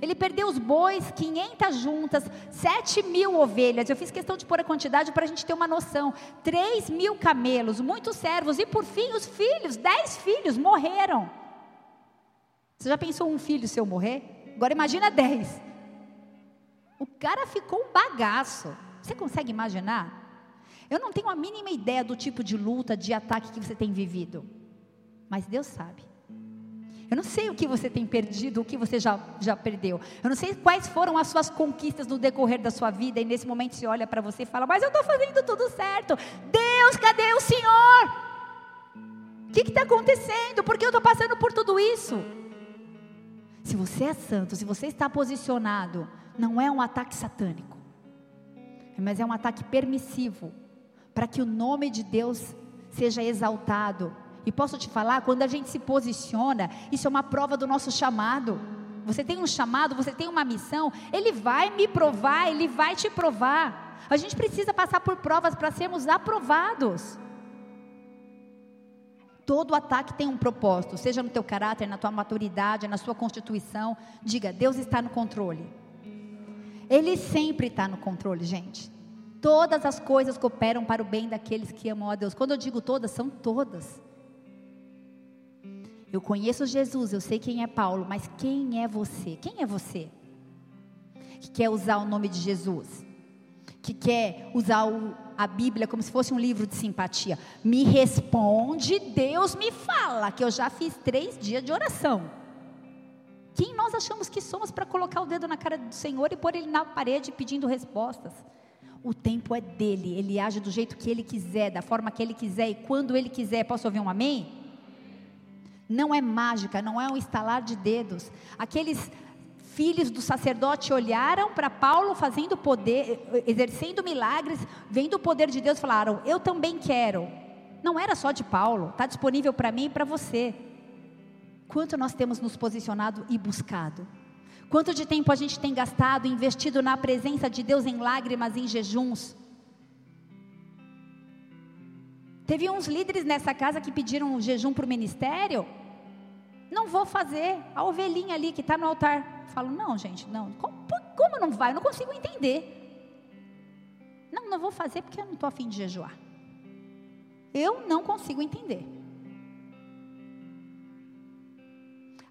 Ele perdeu os bois, 500 juntas, 7 mil ovelhas. Eu fiz questão de pôr a quantidade para a gente ter uma noção. 3 mil camelos, muitos servos. E por fim, os filhos, 10 filhos morreram. Você já pensou um filho seu morrer? Agora imagina 10. O cara ficou um bagaço. Você consegue imaginar? Eu não tenho a mínima ideia do tipo de luta, de ataque que você tem vivido. Mas Deus sabe. Eu não sei o que você tem perdido, o que você já, já perdeu. Eu não sei quais foram as suas conquistas no decorrer da sua vida. E nesse momento você olha para você e fala: Mas eu estou fazendo tudo certo. Deus, cadê o Senhor? O que está acontecendo? Por que eu estou passando por tudo isso? Se você é santo, se você está posicionado, não é um ataque satânico. mas é um ataque permissivo para que o nome de Deus seja exaltado. E posso te falar, quando a gente se posiciona, isso é uma prova do nosso chamado. Você tem um chamado, você tem uma missão, ele vai me provar, ele vai te provar. A gente precisa passar por provas para sermos aprovados. Todo ataque tem um propósito, seja no teu caráter, na tua maturidade, na sua constituição. Diga, Deus está no controle. Ele sempre está no controle, gente. Todas as coisas cooperam para o bem daqueles que amam a Deus. Quando eu digo todas, são todas. Eu conheço Jesus, eu sei quem é Paulo, mas quem é você? Quem é você? Que quer usar o nome de Jesus? Que quer usar o, a Bíblia como se fosse um livro de simpatia? Me responde, Deus me fala, que eu já fiz três dias de oração. Quem nós achamos que somos para colocar o dedo na cara do Senhor e pôr ele na parede pedindo respostas? O tempo é dele, ele age do jeito que ele quiser, da forma que ele quiser e quando ele quiser. Posso ouvir um amém? Não é mágica, não é um estalar de dedos. Aqueles filhos do sacerdote olharam para Paulo fazendo poder, exercendo milagres, vendo o poder de Deus, falaram: Eu também quero. Não era só de Paulo, está disponível para mim e para você. Quanto nós temos nos posicionado e buscado? Quanto de tempo a gente tem gastado, investido na presença de Deus em lágrimas, em jejuns? Teve uns líderes nessa casa que pediram um jejum para o ministério. Não vou fazer. A ovelhinha ali que está no altar. Falo, não, gente, não. Como, como não vai? Eu não consigo entender. Não, não vou fazer porque eu não estou afim de jejuar. Eu não consigo entender.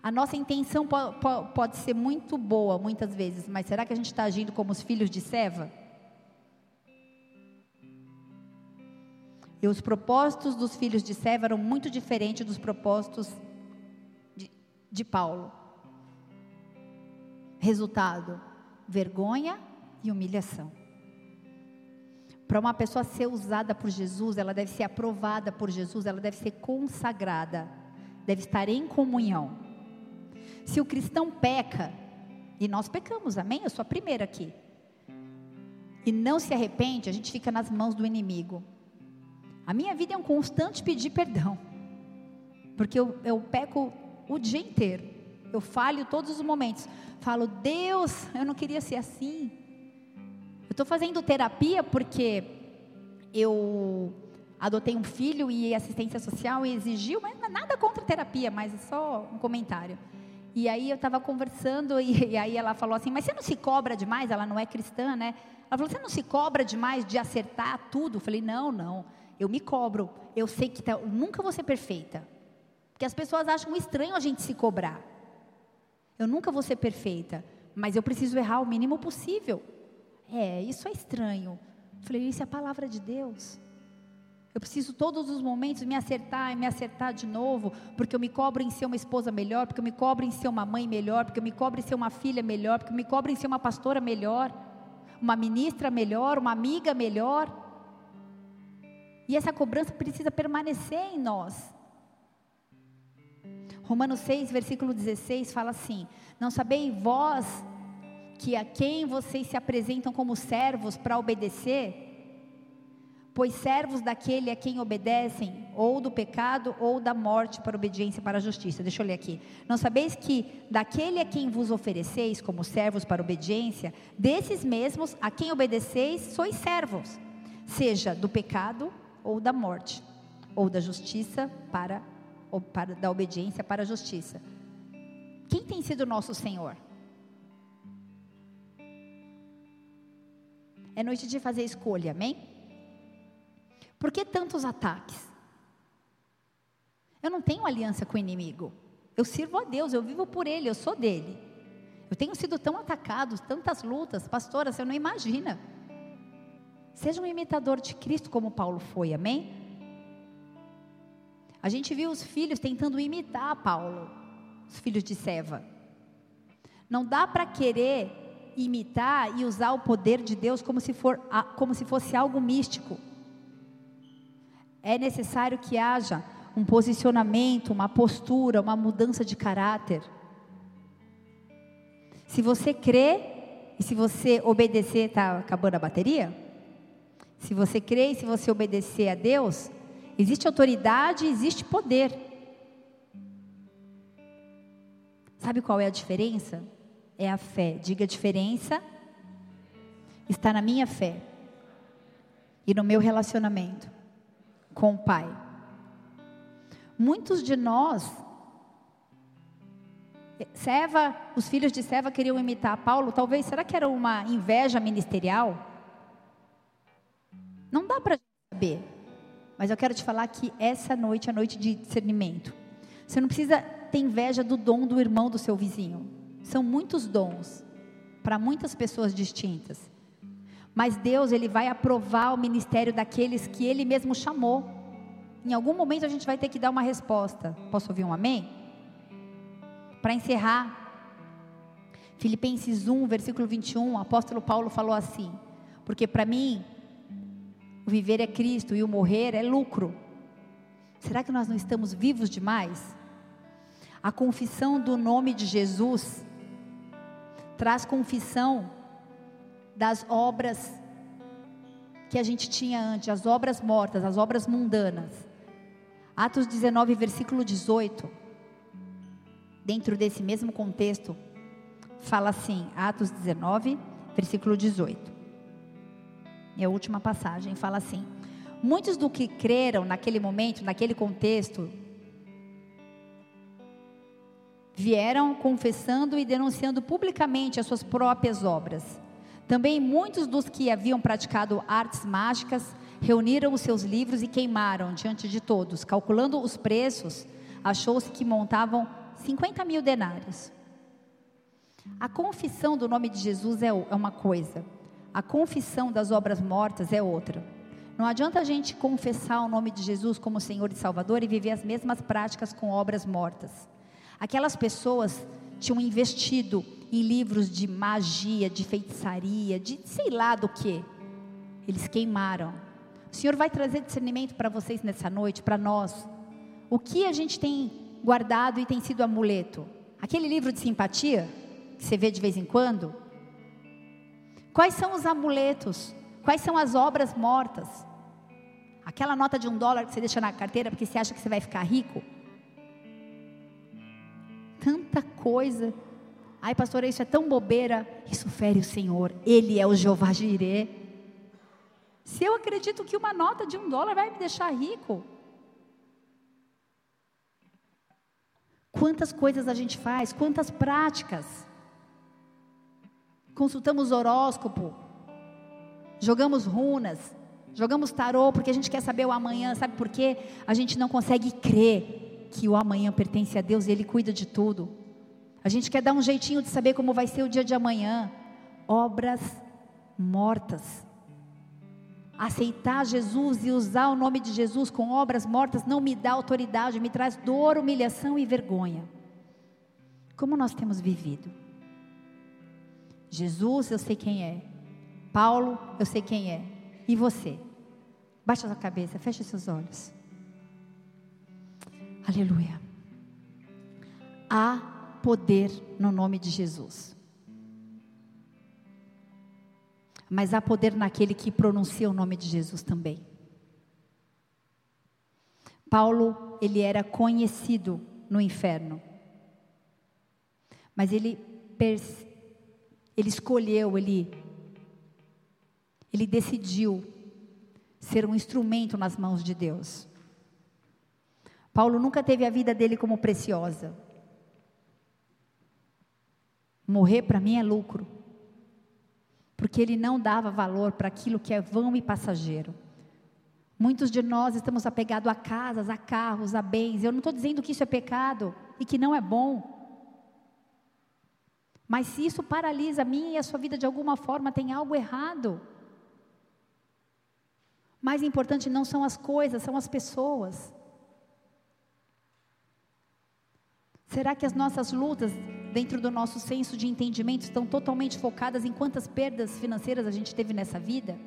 A nossa intenção pode ser muito boa muitas vezes, mas será que a gente está agindo como os filhos de Seva? E os propósitos dos filhos de Seva eram muito diferentes dos propósitos de, de Paulo. Resultado: vergonha e humilhação. Para uma pessoa ser usada por Jesus, ela deve ser aprovada por Jesus, ela deve ser consagrada, deve estar em comunhão. Se o cristão peca, e nós pecamos, amém? Eu sou a primeira aqui. E não se arrepende, a gente fica nas mãos do inimigo. A minha vida é um constante pedir perdão. Porque eu, eu peco o dia inteiro. Eu falho todos os momentos. Falo, Deus, eu não queria ser assim. Eu estou fazendo terapia porque eu adotei um filho e assistência social exigiu, mas nada contra terapia, mas é só um comentário. E aí eu estava conversando e, e, aí ela falou assim, mas você não se cobra demais? Ela não é cristã, né? Ela falou, você não se cobra demais de acertar tudo? Eu falei, não, não. Eu me cobro. Eu sei que tá, nunca vou ser perfeita. Porque as pessoas acham estranho a gente se cobrar. Eu nunca vou ser perfeita, mas eu preciso errar o mínimo possível. É, isso é estranho. Eu falei, isso é a palavra de Deus. Eu preciso todos os momentos me acertar e me acertar de novo, porque eu me cobro em ser uma esposa melhor, porque eu me cobro em ser uma mãe melhor, porque eu me cobro em ser uma filha melhor, porque eu me cobro em ser uma pastora melhor, uma ministra melhor, uma amiga melhor. E essa cobrança precisa permanecer em nós. Romanos 6, versículo 16 fala assim: Não sabeis vós que a quem vocês se apresentam como servos para obedecer? Pois servos daquele a quem obedecem, ou do pecado, ou da morte para obediência para a justiça. Deixa eu ler aqui. Não sabeis que daquele a quem vos ofereceis como servos para obediência, desses mesmos a quem obedeceis, sois servos, seja do pecado ou da morte, ou da justiça para, ou para da obediência para a justiça. Quem tem sido nosso Senhor? É noite de fazer escolha, amém? Por que tantos ataques? Eu não tenho aliança com o inimigo. Eu sirvo a Deus, eu vivo por Ele, eu sou dele. Eu tenho sido tão atacado, tantas lutas, pastora, você não imagina. Seja um imitador de Cristo como Paulo foi, amém? A gente viu os filhos tentando imitar Paulo, os filhos de Seva. Não dá para querer imitar e usar o poder de Deus como se, for, como se fosse algo místico. É necessário que haja um posicionamento, uma postura, uma mudança de caráter. Se você crê e se você obedecer, está acabando a bateria? Se você crê e se você obedecer a Deus, existe autoridade, existe poder. Sabe qual é a diferença? É a fé. Diga a diferença está na minha fé e no meu relacionamento com o Pai. Muitos de nós, Seva, os filhos de Seva queriam imitar Paulo, talvez, será que era uma inveja ministerial? Não dá para saber, mas eu quero te falar que essa noite é noite de discernimento. Você não precisa ter inveja do dom do irmão do seu vizinho. São muitos dons para muitas pessoas distintas. Mas Deus, ele vai aprovar o ministério daqueles que ele mesmo chamou. Em algum momento a gente vai ter que dar uma resposta. Posso ouvir um amém? Para encerrar, Filipenses 1, versículo 21, o apóstolo Paulo falou assim: Porque para mim, o viver é Cristo e o morrer é lucro. Será que nós não estamos vivos demais? A confissão do nome de Jesus traz confissão das obras que a gente tinha antes, as obras mortas, as obras mundanas. Atos 19, versículo 18. Dentro desse mesmo contexto, fala assim, Atos 19, versículo 18. É a última passagem, fala assim: Muitos do que creram naquele momento, naquele contexto, vieram confessando e denunciando publicamente as suas próprias obras. Também muitos dos que haviam praticado artes mágicas reuniram os seus livros e queimaram diante de todos. Calculando os preços, achou-se que montavam 50 mil denários. A confissão do nome de Jesus é, é uma coisa, a confissão das obras mortas é outra. Não adianta a gente confessar o nome de Jesus como Senhor e Salvador e viver as mesmas práticas com obras mortas. Aquelas pessoas tinham investido em livros de magia, de feitiçaria, de sei lá do que. Eles queimaram. O Senhor vai trazer discernimento para vocês nessa noite, para nós. O que a gente tem guardado e tem sido amuleto? Aquele livro de simpatia que você vê de vez em quando? Quais são os amuletos? Quais são as obras mortas? Aquela nota de um dólar que você deixa na carteira porque você acha que você vai ficar rico? Tanta coisa Ai, pastora, isso é tão bobeira. Isso fere o Senhor. Ele é o Jeová Jirê. Se eu acredito que uma nota de um dólar vai me deixar rico. Quantas coisas a gente faz, quantas práticas. Consultamos horóscopo, jogamos runas, jogamos tarô porque a gente quer saber o amanhã, sabe por quê? A gente não consegue crer que o amanhã pertence a Deus e Ele cuida de tudo. A gente quer dar um jeitinho de saber como vai ser o dia de amanhã. Obras mortas. Aceitar Jesus e usar o nome de Jesus com obras mortas não me dá autoridade, me traz dor, humilhação e vergonha. Como nós temos vivido? Jesus, eu sei quem é. Paulo, eu sei quem é. E você? Baixa sua cabeça, feche seus olhos. Aleluia. Há poder no nome de Jesus. Mas há poder naquele que pronuncia o nome de Jesus também. Paulo, ele era conhecido no inferno. Mas ele ele escolheu, ele ele decidiu ser um instrumento nas mãos de Deus. Paulo nunca teve a vida dele como preciosa. Morrer para mim é lucro. Porque ele não dava valor para aquilo que é vão e passageiro. Muitos de nós estamos apegados a casas, a carros, a bens. Eu não estou dizendo que isso é pecado e que não é bom. Mas se isso paralisa a minha e a sua vida de alguma forma, tem algo errado. Mais importante não são as coisas, são as pessoas. Será que as nossas lutas dentro do nosso senso de entendimento, estão totalmente focadas em quantas perdas financeiras a gente teve nessa vida.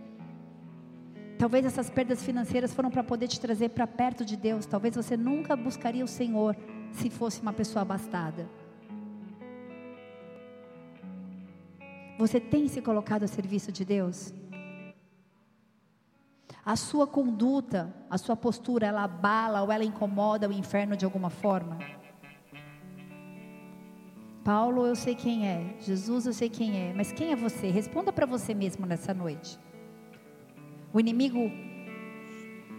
Talvez essas perdas financeiras foram para poder te trazer para perto de Deus. Talvez você nunca buscaria o Senhor se fosse uma pessoa abastada. Você tem se colocado a serviço de Deus? A sua conduta, a sua postura, ela abala ou ela incomoda o inferno de alguma forma? Paulo, eu sei quem é. Jesus, eu sei quem é. Mas quem é você? Responda para você mesmo nessa noite. O inimigo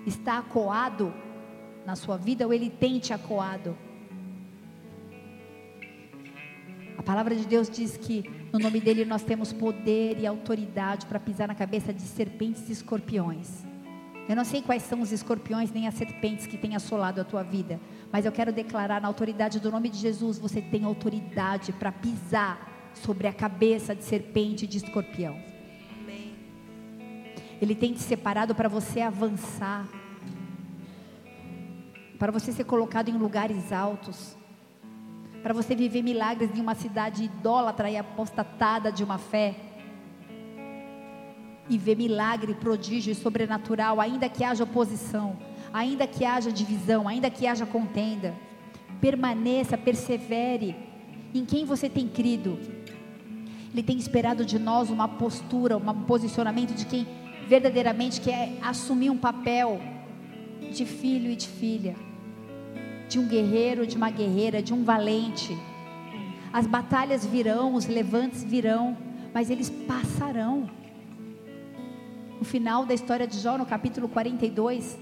está acoado na sua vida ou ele tem te acoado? A palavra de Deus diz que no nome dele nós temos poder e autoridade para pisar na cabeça de serpentes e escorpiões. Eu não sei quais são os escorpiões nem as serpentes que têm assolado a tua vida, mas eu quero declarar na autoridade do nome de Jesus, você tem autoridade para pisar sobre a cabeça de serpente e de escorpião. Ele tem te separado para você avançar, para você ser colocado em lugares altos, para você viver milagres em uma cidade idólatra e apostatada de uma fé e ver milagre, prodígio e sobrenatural, ainda que haja oposição, ainda que haja divisão, ainda que haja contenda. Permaneça, persevere em quem você tem crido. Ele tem esperado de nós uma postura, um posicionamento de quem verdadeiramente quer assumir um papel de filho e de filha, de um guerreiro, de uma guerreira, de um valente. As batalhas virão, os levantes virão, mas eles passarão no final da história de Jó, no capítulo 42,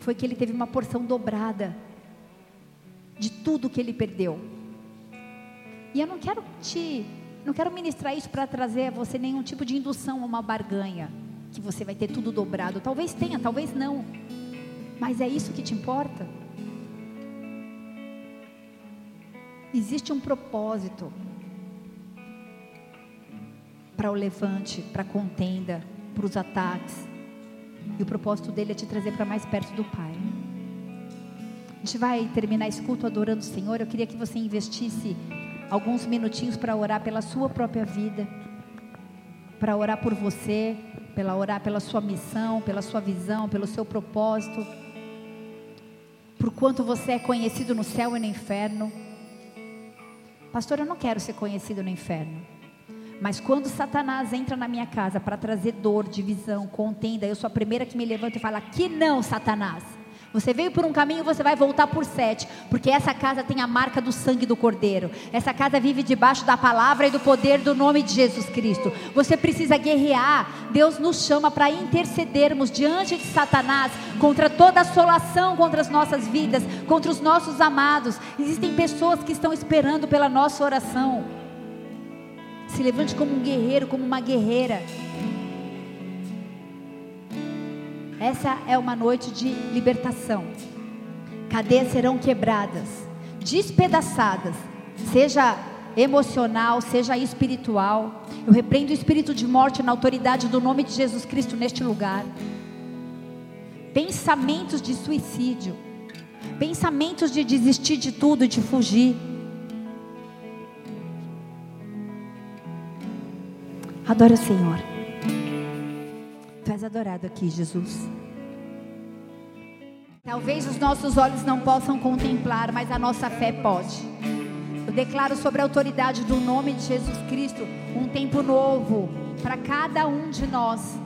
foi que ele teve uma porção dobrada de tudo que ele perdeu. E eu não quero te, não quero ministrar isso para trazer a você nenhum tipo de indução a uma barganha, que você vai ter tudo dobrado. Talvez tenha, talvez não. Mas é isso que te importa? Existe um propósito para o levante, para a contenda, para os ataques. E o propósito dele é te trazer para mais perto do Pai. A gente vai terminar esse culto adorando o Senhor. Eu queria que você investisse alguns minutinhos para orar pela sua própria vida, para orar por você, pela orar pela sua missão, pela sua visão, pelo seu propósito, por quanto você é conhecido no céu e no inferno. Pastor, eu não quero ser conhecido no inferno. Mas quando Satanás entra na minha casa para trazer dor, divisão, contenda, eu sou a primeira que me levanta e fala: Que não, Satanás. Você veio por um caminho, você vai voltar por sete, porque essa casa tem a marca do sangue do Cordeiro. Essa casa vive debaixo da palavra e do poder do nome de Jesus Cristo. Você precisa guerrear. Deus nos chama para intercedermos diante de Satanás contra toda assolação contra as nossas vidas, contra os nossos amados. Existem pessoas que estão esperando pela nossa oração. Se levante como um guerreiro, como uma guerreira. Essa é uma noite de libertação. Cadeias serão quebradas, despedaçadas, seja emocional, seja espiritual. Eu repreendo o espírito de morte na autoridade do nome de Jesus Cristo neste lugar. Pensamentos de suicídio, pensamentos de desistir de tudo e de fugir Adora o Senhor. És adorado aqui, Jesus. Talvez os nossos olhos não possam contemplar, mas a nossa fé pode. Eu declaro sobre a autoridade do nome de Jesus Cristo um tempo novo para cada um de nós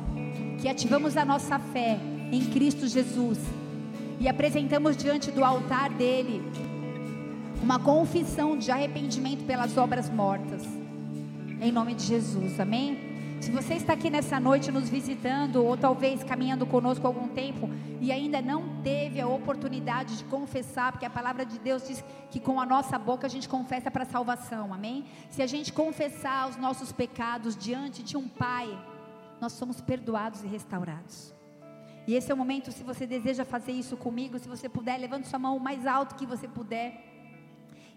que ativamos a nossa fé em Cristo Jesus e apresentamos diante do altar dele uma confissão de arrependimento pelas obras mortas em nome de Jesus, amém? Se você está aqui nessa noite nos visitando, ou talvez caminhando conosco algum tempo, e ainda não teve a oportunidade de confessar, porque a palavra de Deus diz que com a nossa boca a gente confessa para salvação, amém? Se a gente confessar os nossos pecados diante de um Pai, nós somos perdoados e restaurados. E esse é o momento, se você deseja fazer isso comigo, se você puder, levante sua mão o mais alto que você puder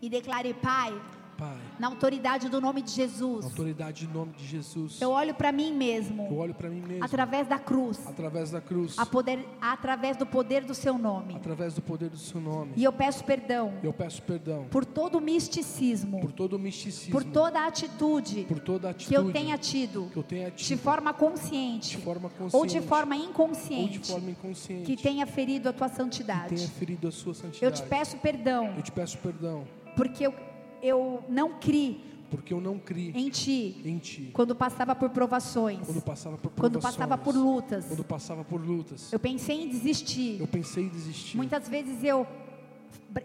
e declare: Pai, Pai. Na autoridade do nome de Jesus. Na autoridade do nome de Jesus. Eu olho para mim mesmo. Eu olho para mim mesmo. Através da cruz. Através da cruz. A poder, através do poder do seu nome. Através do poder do seu nome. E eu peço perdão. Eu peço perdão. Por todo o misticismo. Por todo o misticismo. Por toda a atitude. Por toda a atitude que eu tenha tido. Que eu tenha tido. De forma consciente. De forma consciente. Ou de forma inconsciente. Ou de forma inconsciente. Que tenha ferido a tua santidade. Que tenha ferido a sua santidade. Eu te peço perdão. Eu te peço perdão. Porque eu eu não criei Porque eu não criei em ti em ti. quando passava por provações, Quando passava por quando provações, passava por lutas. Quando passava por lutas. Eu pensei em desistir. Eu pensei em desistir. Muitas vezes eu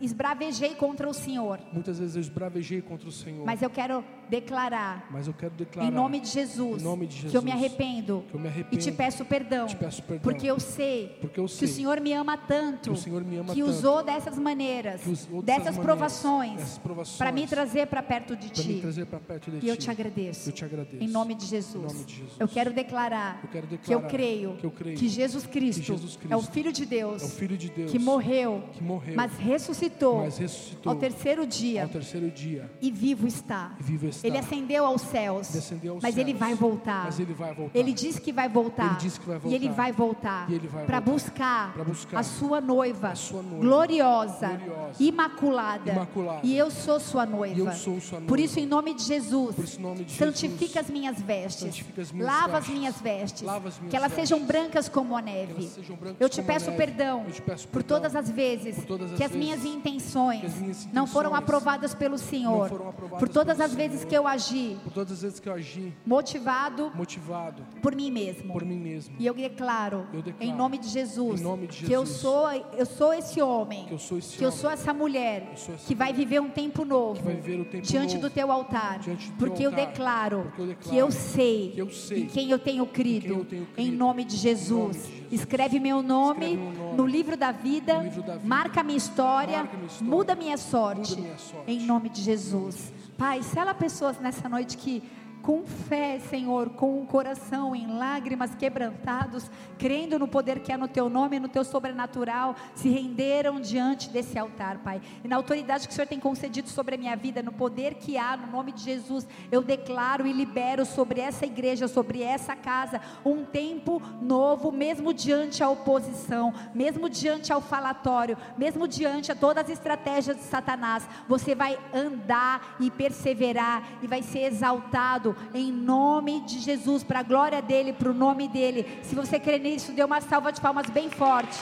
esbravejei contra o Senhor, Muitas vezes eu esbravejei contra o Senhor. mas eu quero declarar Mas eu quero declarar em nome de Jesus, Em nome de que eu me Jesus, arrependo que eu me e arrependo te peço perdão, te peço perdão, porque eu sei porque eu que sei o Senhor me ama tanto, que o Senhor me ama que tanto, usou dessas maneiras, que usou dessas dessas provações, provações, para me trazer para perto de para me Ti. trazer para perto de E ti. eu te agradeço. Eu te agradeço. Em nome de Jesus. Em nome de Jesus. Eu quero declarar, Eu quero que eu declarar creio que eu creio que Jesus Cristo, que Jesus Cristo é o Filho de Deus, é o Filho de Deus que morreu, que morreu, mas ressuscitou, mas ressuscitou ao terceiro dia ao terceiro dia e vivo está. e vivo está. Ele ascendeu aos céus, aos mas céus, ele vai voltar. Mas ele vai voltar. Ele disse que vai voltar. Ele que vai E ele voltar. vai voltar. E ele vai para voltar. buscar, Pra buscar a sua noiva, a sua noiva gloriosa, gloriosa, imaculada. imaculada. E eu sou sua noiva. Sou sua Por noiva. isso, em nome de Jesus, Por nome de santifica Jesus, as minhas vestes. santifica as minhas lava as vestes. minhas vestes. Lava as minhas que elas vestes. sejam brancas como a neve. Eu te como a peço neve. perdão, Eu te peço por todas as vezes por todas as que as vezes minhas intenções, não foram aprovadas pelo Senhor. aprovadas por todas pelo as vezes Senhor. que eu agi Por todas as vezes que eu agi motivado motivado por mim mesmo. por mim mesmo. E eu declaro, Eu declaro, em nome de Jesus, em nome de que eu Jesus, sou, eu sou esse homem, que eu sou esse que eu sou essa mulher sou essa que vai viver um tempo novo tempo diante novo do teu altar, diante do porque altar, declaro porque eu declaro que eu sei, que eu sei em quem eu tenho crido, quem eu tenho em crido, nome de Jesus. em nome de Jesus. Escreve meu nome, Escreve meu nome. no livro da vida, no livro da vida, marca minha história, marca minha história, muda minha sorte, muda minha sorte. em nome de Jesus. Pai, sela pessoas nessa noite que com fé, Senhor, com o coração em lágrimas quebrantados, crendo no poder que há no teu nome no teu sobrenatural, se renderam diante desse altar, Pai. E na autoridade que o Senhor tem concedido sobre a minha vida, no poder que há, no nome de Jesus, eu declaro e libero sobre essa igreja, sobre essa casa, um tempo novo, mesmo diante a oposição, mesmo diante ao falatório, mesmo diante a todas as estratégias de Satanás, você vai andar e perseverar e vai ser exaltado em nome de Jesus, para a glória dele, para o nome dele. Se você crê nisso, dê uma salva de palmas bem forte.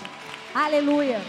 Aleluia.